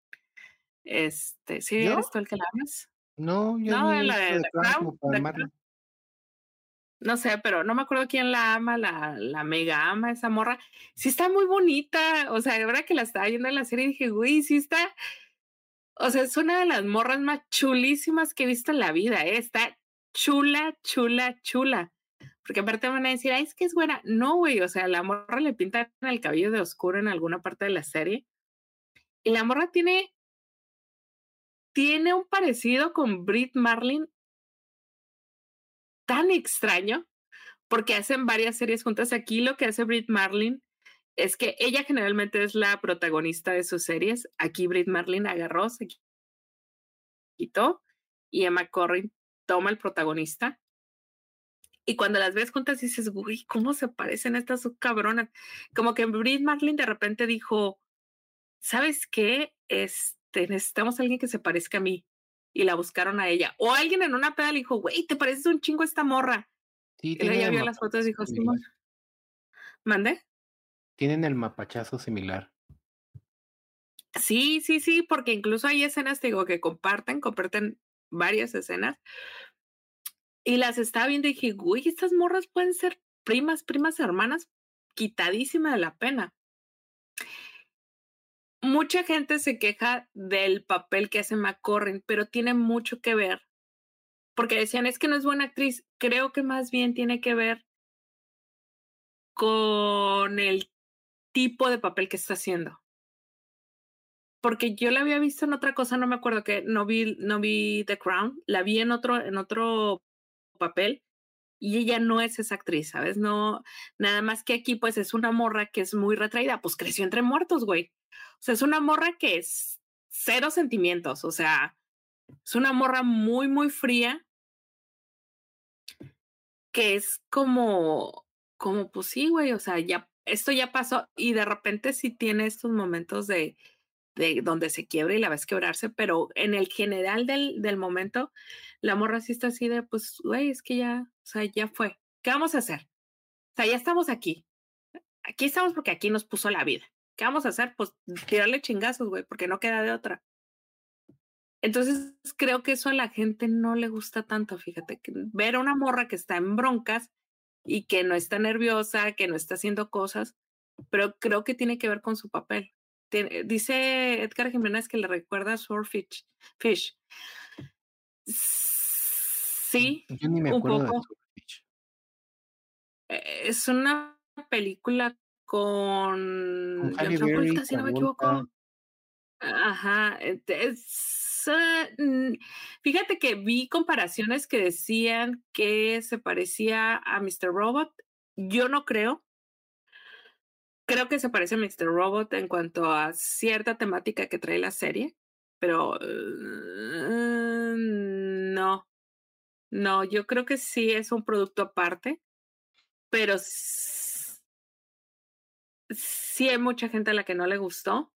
este, ¿sí eres tú el que la amas? No, yo no, ni la de, de Crown. No sé, pero no me acuerdo quién la ama, la, la mega ama, esa morra. Sí está muy bonita. O sea, de verdad que la estaba viendo en la serie y dije, güey, sí está. O sea, es una de las morras más chulísimas que he visto en la vida. ¿eh? Está chula, chula, chula. Porque aparte van a decir, ay, es que es buena. No, güey, o sea, la morra le pintan el cabello de oscuro en alguna parte de la serie. Y la morra tiene tiene un parecido con Brit Marlin tan extraño, porque hacen varias series juntas. Aquí lo que hace Brit Marlin es que ella generalmente es la protagonista de sus series. Aquí Brit Marlin agarró, se quitó y Emma Corrin toma el protagonista. Y cuando las ves juntas dices, uy, ¿cómo se parecen estas cabronas? Como que Brit Marlin de repente dijo, ¿sabes qué? Este necesitamos a alguien que se parezca a mí. Y la buscaron a ella. O alguien en una peda le dijo, güey, ¿te pareces un chingo esta morra? Sí, y ella vio las fotos y dijo, sí, ¿Mande? Tienen el mapachazo similar. Sí, sí, sí, porque incluso hay escenas, digo, que comparten, comparten varias escenas. Y las estaba viendo y dije, güey, estas morras pueden ser primas, primas, hermanas, quitadísima de la pena mucha gente se queja del papel que hace McCorrin, pero tiene mucho que ver, porque decían, es que no es buena actriz, creo que más bien tiene que ver con el tipo de papel que está haciendo. Porque yo la había visto en otra cosa, no me acuerdo que no vi, no vi The Crown, la vi en otro, en otro papel y ella no es esa actriz, ¿sabes? No, nada más que aquí pues es una morra que es muy retraída, pues creció entre muertos, güey. O sea, es una morra que es cero sentimientos, o sea, es una morra muy, muy fría, que es como, como, pues sí, güey, o sea, ya esto ya pasó y de repente sí tiene estos momentos de, de donde se quiebra y la ves quebrarse, pero en el general del, del momento, la morra sí está así de, pues, güey, es que ya, o sea, ya fue. ¿Qué vamos a hacer? O sea, ya estamos aquí. Aquí estamos porque aquí nos puso la vida. ¿Qué vamos a hacer? Pues tirarle chingazos, güey, porque no queda de otra. Entonces, creo que eso a la gente no le gusta tanto, fíjate, que ver a una morra que está en broncas y que no está nerviosa, que no está haciendo cosas, pero creo que tiene que ver con su papel. dice Edgar Jiménez que le recuerda a Swordfish. Fish. Sí, Yo ni me un acuerdo poco. Eh, Es una película con Con Halle John Berry, Travolta, si no me equivoco. Ajá, es, ah, fíjate que vi comparaciones que decían que se parecía a Mr. Robot. Yo no creo. Creo que se parece a Mr. Robot en cuanto a cierta temática que trae la serie, pero eh, no, no, yo creo que sí es un producto aparte, pero sí hay mucha gente a la que no le gustó.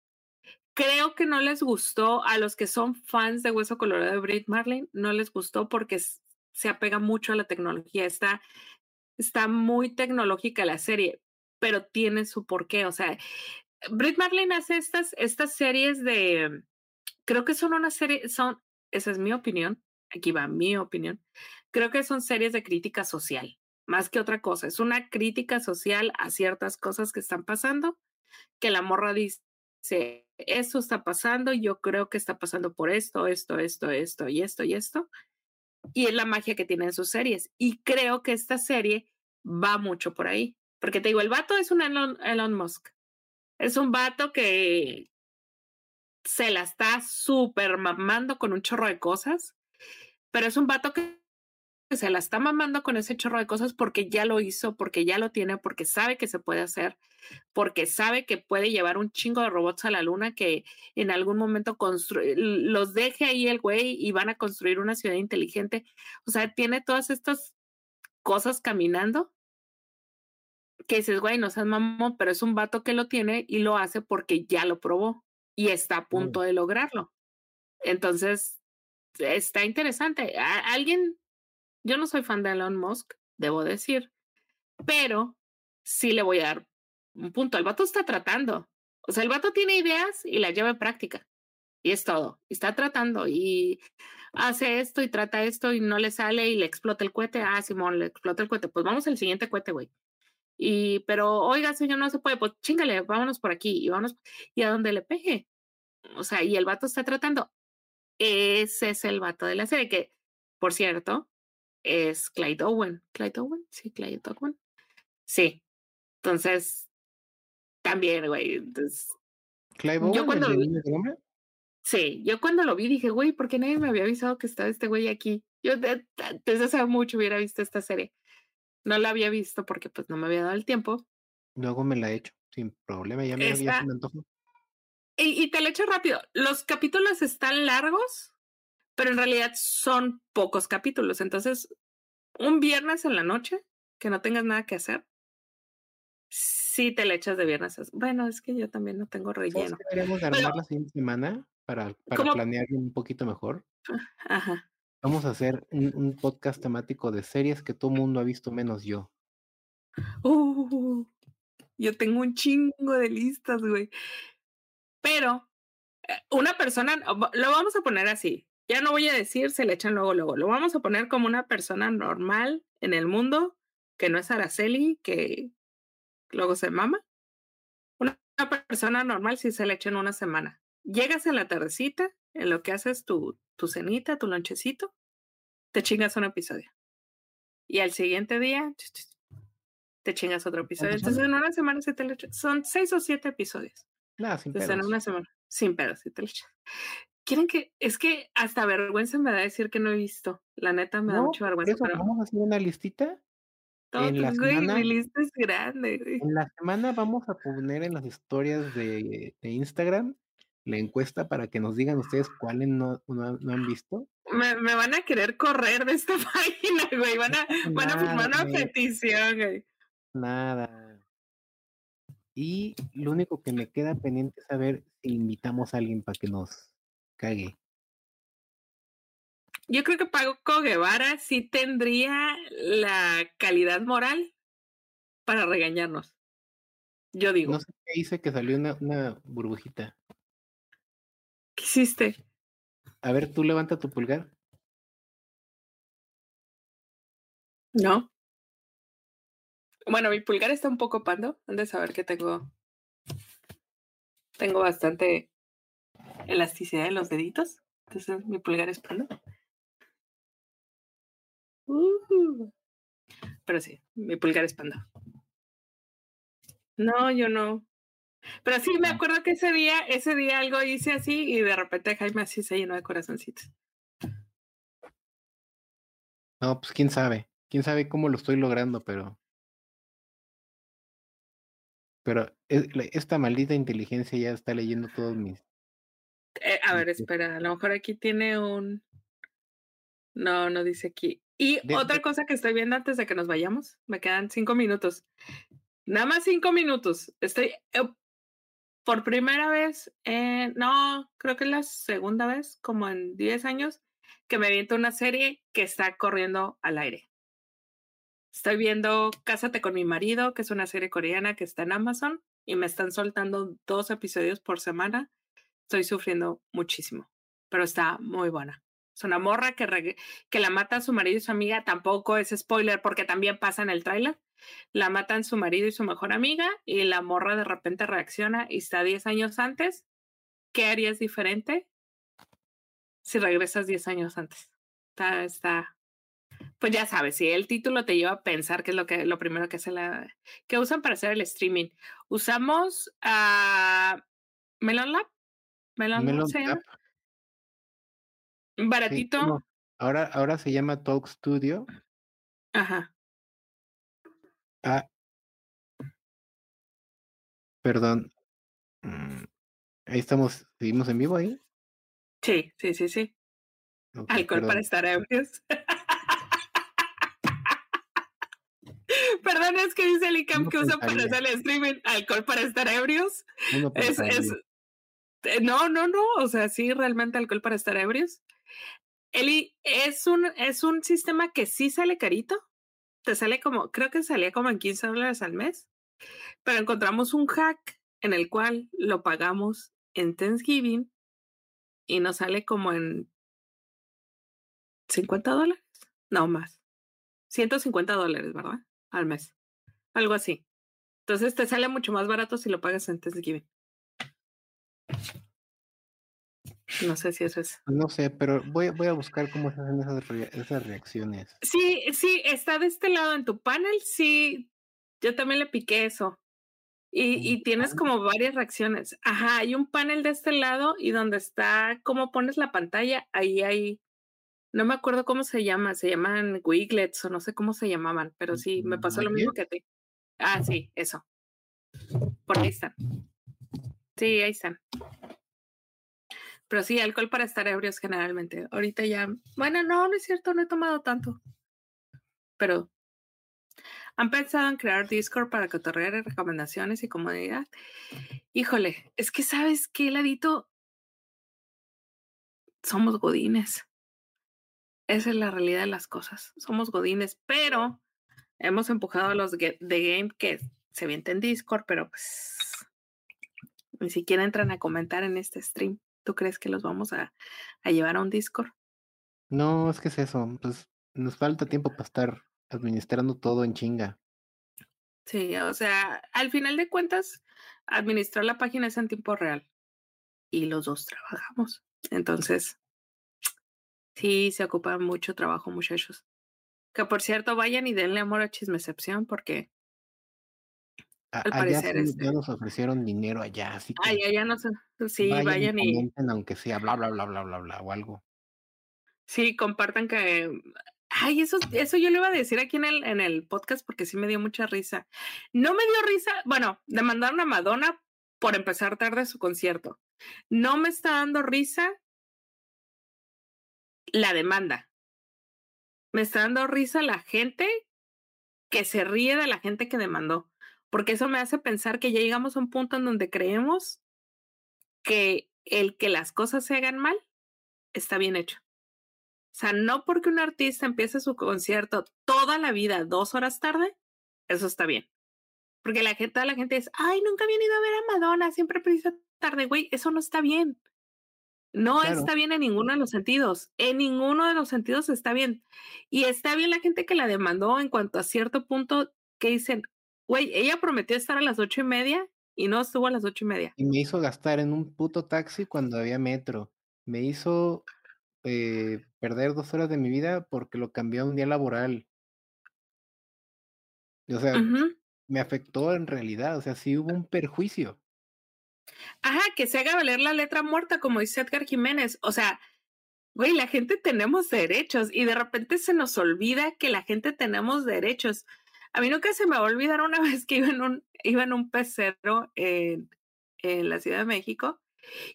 Creo que no les gustó a los que son fans de Hueso Colorado de Brit Marlin, no les gustó porque se apega mucho a la tecnología. Está, está muy tecnológica la serie, pero tiene su porqué. O sea, Brit Marlin hace estas, estas series de, creo que son una serie, son, esa es mi opinión, aquí va mi opinión, creo que son series de crítica social, más que otra cosa. Es una crítica social a ciertas cosas que están pasando, que la morra dice, esto está pasando, yo creo que está pasando por esto, esto, esto, esto y esto y esto. Y es la magia que tienen sus series. Y creo que esta serie va mucho por ahí. Porque te digo, el vato es un Elon, Elon Musk. Es un vato que se la está súper mamando con un chorro de cosas, pero es un vato que se la está mamando con ese chorro de cosas porque ya lo hizo, porque ya lo tiene, porque sabe que se puede hacer, porque sabe que puede llevar un chingo de robots a la luna que en algún momento los deje ahí el güey y van a construir una ciudad inteligente. O sea, tiene todas estas cosas caminando que dices, güey, no seas mamón, pero es un vato que lo tiene y lo hace porque ya lo probó y está a punto de lograrlo. Entonces, está interesante. Alguien, yo no soy fan de Elon Musk, debo decir, pero sí le voy a dar un punto. El vato está tratando. O sea, el vato tiene ideas y las lleva en práctica. Y es todo. Está tratando y hace esto y trata esto y no le sale y le explota el cohete. Ah, Simón, le explota el cohete. Pues vamos al siguiente cohete, güey. Y, pero, oiga, señor, no se puede. Pues chingale, vámonos por aquí y vámonos. Y a donde le pegue. O sea, y el vato está tratando. Ese es el vato de la serie, que, por cierto, es Clyde Owen. ¿Clyde Owen? Sí, Clyde Owen. Sí. Entonces, también, güey. Entonces, Yo Owen, cuando vi- sí, yo cuando lo vi dije, güey, ¿por qué nadie me había avisado que estaba este güey aquí? Yo de- de- desde hace mucho hubiera visto esta serie. No la había visto porque pues no me había dado el tiempo. Luego me la he hecho sin problema. Ya me, ya Esta- se me antojó. Y, y te lo echo rápido. Los capítulos están largos, pero en realidad son pocos capítulos. Entonces, un viernes en la noche, que no tengas nada que hacer, sí te le echas de viernes. Bueno, es que yo también no tengo ¿Sabes relleno. Pero- armar la siguiente semana para, para planear un poquito mejor? Ajá. Vamos a hacer un, un podcast temático de series que todo mundo ha visto menos yo. Uh, yo tengo un chingo de listas, güey. Pero eh, una persona, lo vamos a poner así. Ya no voy a decir, se le echan luego, luego. Lo vamos a poner como una persona normal en el mundo, que no es Araceli, que luego se mama. Una, persona normal si se le echa en una semana. Llegas en la tardecita, en lo que haces tu, tu cenita, tu lonchecito, te chingas un episodio. Y al siguiente día, te chingas otro episodio. Entonces, en una semana se te lo echas. Son seis o siete episodios. Nada, sin Entonces, en pedos. una semana, sin pedos, si te lo. Quieren que, es que hasta vergüenza me da decir que no he visto. La neta me da No, mucha por vergüenza, eso pero vamos a hacer una listita. todo, en la güey, semana- mi lista es grande, güey. En la semana vamos a poner en las historias de, de Instagram la encuesta para que nos digan ustedes cuáles no, no, no han visto. Me, me van a querer correr de esta <laughs> página, güey. Van a, van a firmar una güey. petición, güey. Nada. Y lo único que me queda pendiente es saber si invitamos a alguien para que nos cague. Yo creo que Paco Guevara sí tendría la calidad moral para regañarnos. Yo digo. No sé qué hice que salió una, una burbujita. ¿Qué hiciste? A ver, tú levanta tu pulgar. No. Bueno, mi pulgar está un poco pando. Han de saber que tengo. Tengo bastante elasticidad en los deditos. Entonces mi pulgar es pando. Uh. Pero sí, mi pulgar es panda. No, yo no. Pero sí me acuerdo que ese día, ese día algo hice así y de repente Jaime así se llenó de corazoncitos. No, pues quién sabe. Quién sabe cómo lo estoy logrando, pero. Pero esta maldita inteligencia ya está leyendo todos mis. Eh, a ver, espera, a lo mejor aquí tiene un. No, no dice aquí. Y otra cosa que estoy viendo antes de que nos vayamos, me quedan cinco minutos. Nada más cinco minutos. Estoy eh, por primera vez, eh, no, creo que es la segunda vez, como en diez años, que me aviento una serie que está corriendo al aire. Estoy viendo Cásate con mi marido, que es una serie coreana que está en Amazon y me están soltando dos episodios por semana. Estoy sufriendo muchísimo, pero está muy buena. Es una morra que, la mata a su marido y su amiga. Tampoco es spoiler porque también pasa en el tráiler. La matan su marido y su mejor amiga y la morra de repente reacciona y está 10 años antes. ¿Qué harías diferente si regresas 10 años antes? Está, está, pues ya sabes, si el título te lleva a pensar qué es lo que lo primero que hace la que usan para hacer el streaming. Usamos a Melon Lab. Melon, Lab. Baratito. ahora, ahora se llama Talk Studio. Ajá. Ah. Perdón. Mm, ahí estamos, seguimos en vivo ahí. Sí, sí, sí, sí. Alcohol para estar ebrios. Que dice el ICAM que usa para hacer el streaming alcohol para estar ebrios. es, es, eh, no, no, no, o sea, sí, realmente alcohol para estar ebrios. Eli, es un, es un sistema que sí sale carito. Te sale como, creo que salía como en 15 dólares al mes. Pero encontramos un hack en el cual lo pagamos en Thanksgiving y nos sale como en 50 dólares. No más. 150 dólares, ¿verdad? Al mes. Algo así. Entonces te sale mucho más barato si lo pagas en Thanksgiving. No sé si eso es. No sé, pero voy, voy a buscar cómo se hacen esas, esas reacciones. Sí, sí, está de este lado en tu panel. Sí, yo también le piqué eso. Y, y tienes como varias reacciones. Ajá, hay un panel de este lado y donde está cómo pones la pantalla, ahí hay, no me acuerdo cómo se llama, se llaman Wiglets o no sé cómo se llamaban, pero sí, me pasó lo mismo que a ti. Ah, sí, eso. Por ahí están. Sí, ahí están. Pero sí, alcohol para estar ebrios generalmente. Ahorita ya, bueno, no, no es cierto, no he tomado tanto. Pero han pensado en crear Discord para cotorrear recomendaciones y comodidad. Híjole, es que sabes qué, ladito, somos godines. Esa es la realidad de las cosas. Somos godines, pero hemos empujado a los de game que se vienten Discord, pero pues ni siquiera entran a comentar en este stream. ¿Tú crees que los vamos a, a llevar a un Discord? No, es que es eso. Pues nos falta tiempo para estar administrando todo en chinga. Sí, o sea, al final de cuentas, administrar la página es en tiempo real y los dos trabajamos. Entonces, sí, se ocupa mucho trabajo, muchachos. Que por cierto, vayan y denle amor a Chismecepción porque al parecer este ya nos ofrecieron dinero allá, así que. Ah, ya, no sé. Sí, vayan, y. aunque sea bla, bla, bla, bla, bla, bla, o algo. Sí, compartan que. Ay, eso, eso yo le iba a decir aquí en el, en el podcast porque sí me dio mucha risa. No me dio risa, bueno, demandaron a Madonna por empezar tarde su concierto. No me está dando risa la demanda. Me está dando risa la gente que se ríe de la gente que demandó porque eso me hace pensar que ya llegamos a un punto en donde creemos que el que las cosas se hagan mal está bien hecho. O sea, no porque un artista empiece su concierto toda la vida dos horas tarde, eso está bien. Porque la gente, toda la gente es, ay, nunca había ido a ver a Madonna, siempre precisa tarde, güey, eso no está bien. No está bien en ninguno de los sentidos. En ninguno de los sentidos está bien. Y está bien la gente que la demandó en cuanto a cierto punto que dicen, güey, ella prometió estar a las ocho y media y no estuvo a las ocho y media. Y me hizo gastar en un puto taxi cuando había metro. Me hizo eh, perder dos horas de mi vida porque lo cambió a un día laboral. O sea, me afectó en realidad. O sea, sí hubo un perjuicio. Ajá, que se haga valer la letra muerta, como dice Edgar Jiménez. O sea, güey, la gente tenemos derechos y de repente se nos olvida que la gente tenemos derechos. A mí nunca se me va a olvidar una <laughs> vez que iba en un, iba en un pecero en, en la Ciudad de México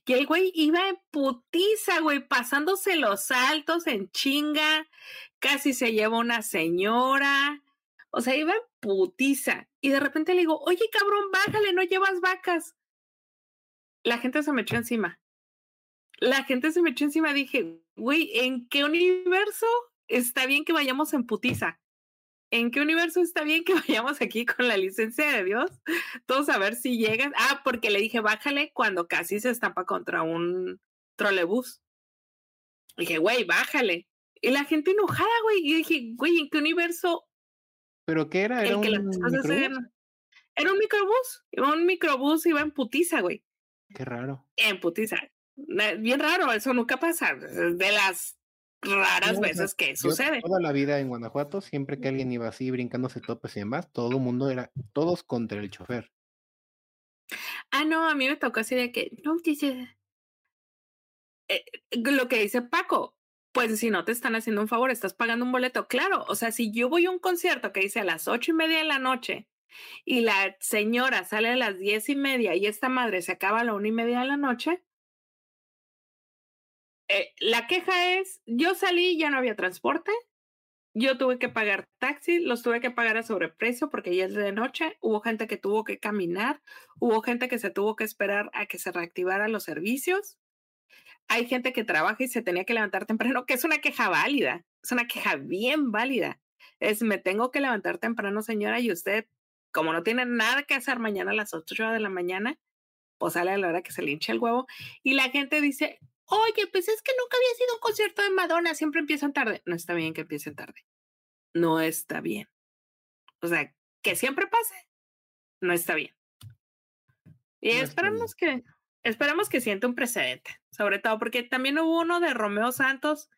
que el güey iba en putiza, güey, pasándose los saltos en chinga, casi se lleva una señora, o sea, iba en putiza. Y de repente le digo, oye, cabrón, bájale, no llevas vacas la gente se me echó encima. La gente se me echó encima. Dije, güey, ¿en qué universo está bien que vayamos en putiza? ¿En qué universo está bien que <laughs> vayamos aquí con la licencia de Dios? Todos a ver si llegan. Ah, porque le dije, bájale cuando casi se estampa contra un trolebús. Dije, güey, bájale. Y la gente enojada, güey. Y dije, güey, ¿en qué universo? ¿Pero qué era? ¿Era un, microbús? Era un microbús. Un microbús iba en putiza, güey. Qué raro. En putiza. Bien raro, eso nunca pasa. De las raras veces que sucede. Toda la vida en Guanajuato, siempre que alguien iba así brincándose topes y demás, todo el mundo era, todos contra el chofer. Ah, no, a mí me tocó así de que, no, dice, eh, lo que dice Paco, pues si no te están haciendo un favor, estás pagando un boleto. Claro, o sea, si yo voy a un concierto que dice a las ocho y media de la noche y la señora sale a las diez y media y esta madre se acaba a la una y media de la noche, eh, la queja es, yo salí y ya no había transporte, yo tuve que pagar taxi, los tuve que pagar a sobreprecio porque ya es de noche, hubo gente que tuvo que caminar, hubo gente que se tuvo que esperar a que se reactivaran los servicios, hay gente que trabaja y se tenía que levantar temprano, que es una queja válida, es una queja bien válida. Es, me tengo que levantar temprano, señora, y usted como no tiene nada que hacer mañana a las 8 de la mañana, pues sale a la hora que se le hincha el huevo. Y la gente dice, oye, pues es que nunca había sido un concierto de Madonna, siempre empiezan tarde. No está bien que empiecen tarde. No está bien. O sea, que siempre pase, no está bien. Y esperamos que, esperamos que sienta un precedente, sobre todo porque también hubo uno de Romeo Santos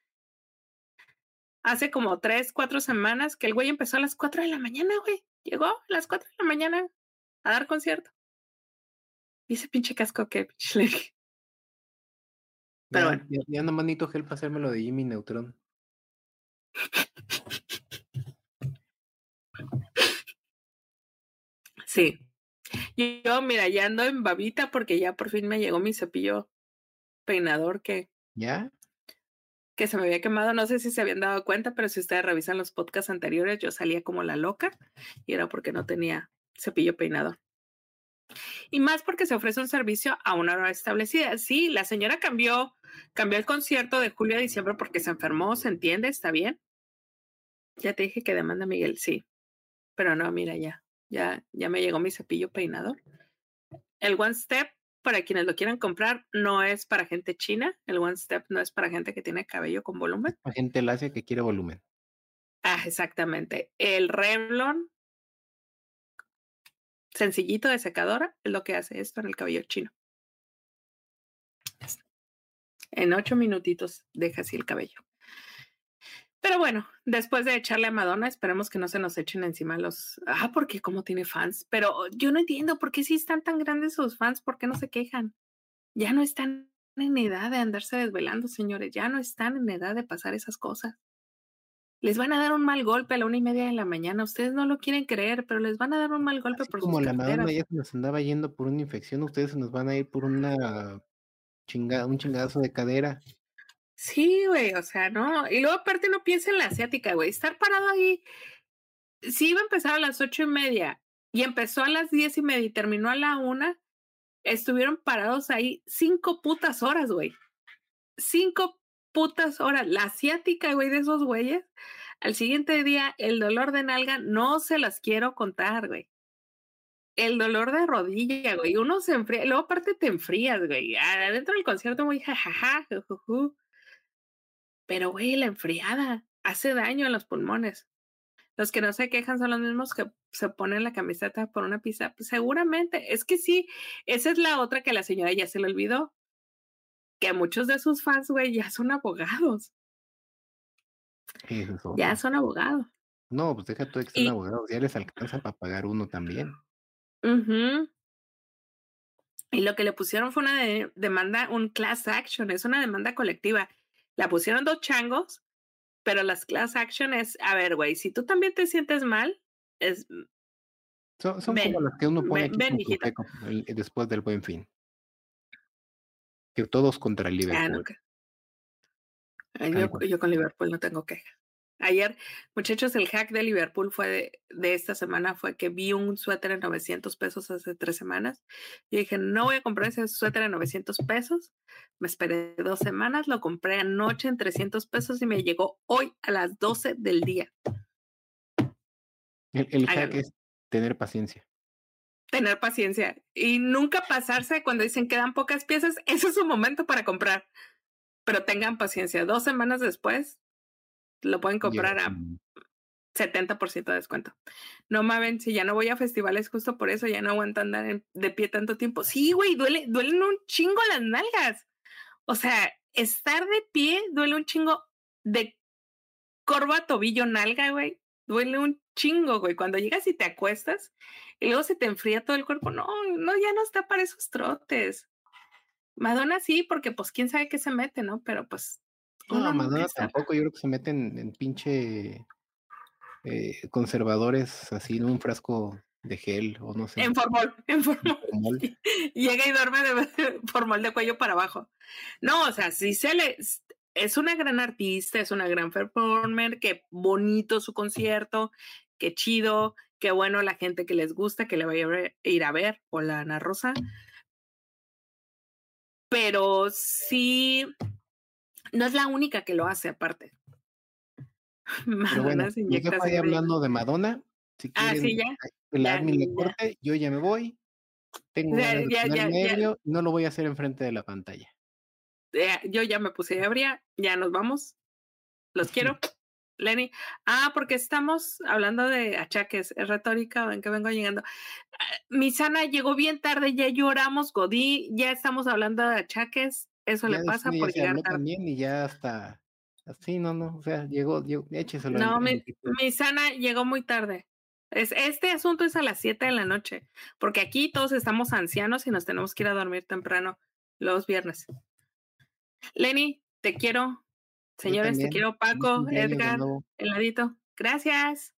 hace como tres, cuatro semanas que el güey empezó a las cuatro de la mañana, güey. Llegó a las 4 de la mañana a dar concierto. Y ese pinche casco que <laughs> Pero bueno. Ya, no manito gel para hacerme lo de Jimmy Neutron. <laughs> Sí. Yo, mira, ya ando en babita porque ya por fin me llegó mi cepillo peinador que. ¿Ya? Que se me había quemado, no sé si se habían dado cuenta, pero si ustedes revisan los podcasts anteriores, yo salía como la loca y era porque no tenía cepillo peinado. Y más porque se ofrece un servicio a una hora establecida. Sí, la señora cambió, cambió el concierto de julio a diciembre porque se enfermó, ¿se entiende? ¿Está bien? Ya te dije que demanda Miguel, sí. Pero no, mira, ya, ya, ya me llegó mi cepillo peinador. El One Step para quienes lo quieran comprar, no es para gente china. El One Step no es para gente que tiene cabello con volumen. Para gente lacia que quiere volumen. Ah, exactamente. El Revlon sencillito de secadora es lo que hace esto en el cabello chino. En ocho minutitos deja así el cabello. Pero bueno, después de echarle a Madonna, esperemos que no se nos echen encima los. Ah, porque como tiene fans. Pero yo no entiendo por qué si están tan grandes sus fans, ¿por qué no se quejan? Ya no están en edad de andarse desvelando, señores. Ya no están en edad de pasar esas cosas. Les van a dar un mal golpe a la una y media de la mañana. Ustedes no lo quieren creer, pero les van a dar un mal golpe por como la Madonna ya se nos andaba yendo por una infección, ustedes se nos van a ir por una chingada, un chingadazo de cadera. Sí, güey, o sea, no. Y luego aparte no piensa en la asiática, güey. Estar parado ahí. Si iba a empezar a las ocho y media y empezó a las diez y media y terminó a la una, estuvieron parados ahí cinco putas horas, güey. Cinco putas horas. La asiática, güey, de esos güeyes. Al siguiente día, el dolor de nalga no se las quiero contar, güey. El dolor de rodilla, güey. Uno se enfría, luego aparte te enfrías, güey. Adentro del concierto, muy jajaja. Pero, güey, la enfriada hace daño a los pulmones. Los que no se quejan son los mismos que se ponen la camiseta por una pizza. Pues seguramente, es que sí, esa es la otra que la señora ya se le olvidó. Que muchos de sus fans, güey, ya son abogados. ya son abogados. No, pues deja tú que son abogados, ya les alcanza para pagar uno también. Y lo que le pusieron fue una demanda, un class action, es una demanda colectiva. La pusieron dos changos pero las class action es, a ver, güey, si tú también te sientes mal, es... Son, como las que uno pone después del buen fin. Que todos contra el ah, Liverpool. yo, yo, con Liverpool no tengo queja. Ayer, muchachos, el hack de Liverpool fue de, esta semana fue que vi un suéter en 900 pesos hace tres semanas. Y dije, no voy a comprar ese suéter en 900 pesos. Me esperé dos semanas, lo compré anoche en 300 pesos y me llegó hoy a las 12 del día. El, hack es tener paciencia. Tener paciencia y nunca pasarse cuando dicen que dan pocas piezas. <laughs> Ese es su momento para comprar. Pero tengan paciencia. Dos semanas después lo pueden comprar a 70% de descuento. No mamen, si ya no voy a festivales justo por eso, ya no aguanto andar de pie tanto tiempo. Sí, güey, duele, duelen un chingo las nalgas. O sea, estar de pie duele un chingo de corva, tobillo, nalga, güey. Duele un chingo, güey. Cuando llegas y te acuestas y luego se te enfría todo el cuerpo. No, no, ya no está para esos trotes. Madonna sí, porque pues quién sabe qué se mete, ¿no? Pero pues no, Madonna tampoco, yo creo que se meten en pinche eh, conservadores así en un frasco de gel o no sé. En formol, <laughs> en formol. Llega y duerme de <laughs> formol de cuello para abajo. No, o sea, si se le es una gran artista, es una gran performer, qué bonito su concierto, qué chido, qué bueno la gente que les gusta, que le vaya a ir a ver, hola Ana Rosa. Pero sí, no es la única que lo hace aparte. Madonna se inyecta. Yo hablando de Madonna. Si ah, sí, ya. El admin corte, yo ya me voy. Tengo ya, ya, medio, no lo voy a hacer enfrente de la pantalla. yo ya me puse ebria, ya nos vamos. Los quiero. Lenny. Ah, porque estamos hablando de achaques, es retórica en que vengo llegando. Ah, mi sana llegó bien tarde, ya lloramos, Godí, ya estamos hablando de achaques. Eso le pasa por llegar tarde. También y ya hasta así, no, no, o sea, llegó, llegó écheselo. No, mi, mi, sana llegó muy tarde. Es, este asunto es a las 7 de la noche, porque aquí todos estamos ancianos y nos tenemos que ir a dormir temprano los viernes. Lenny, te quiero. Señores, te quiero. Paco, Edgar, heladito. Gracias.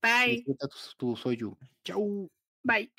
Bye. tu, tu soy yo. Chau. Bye.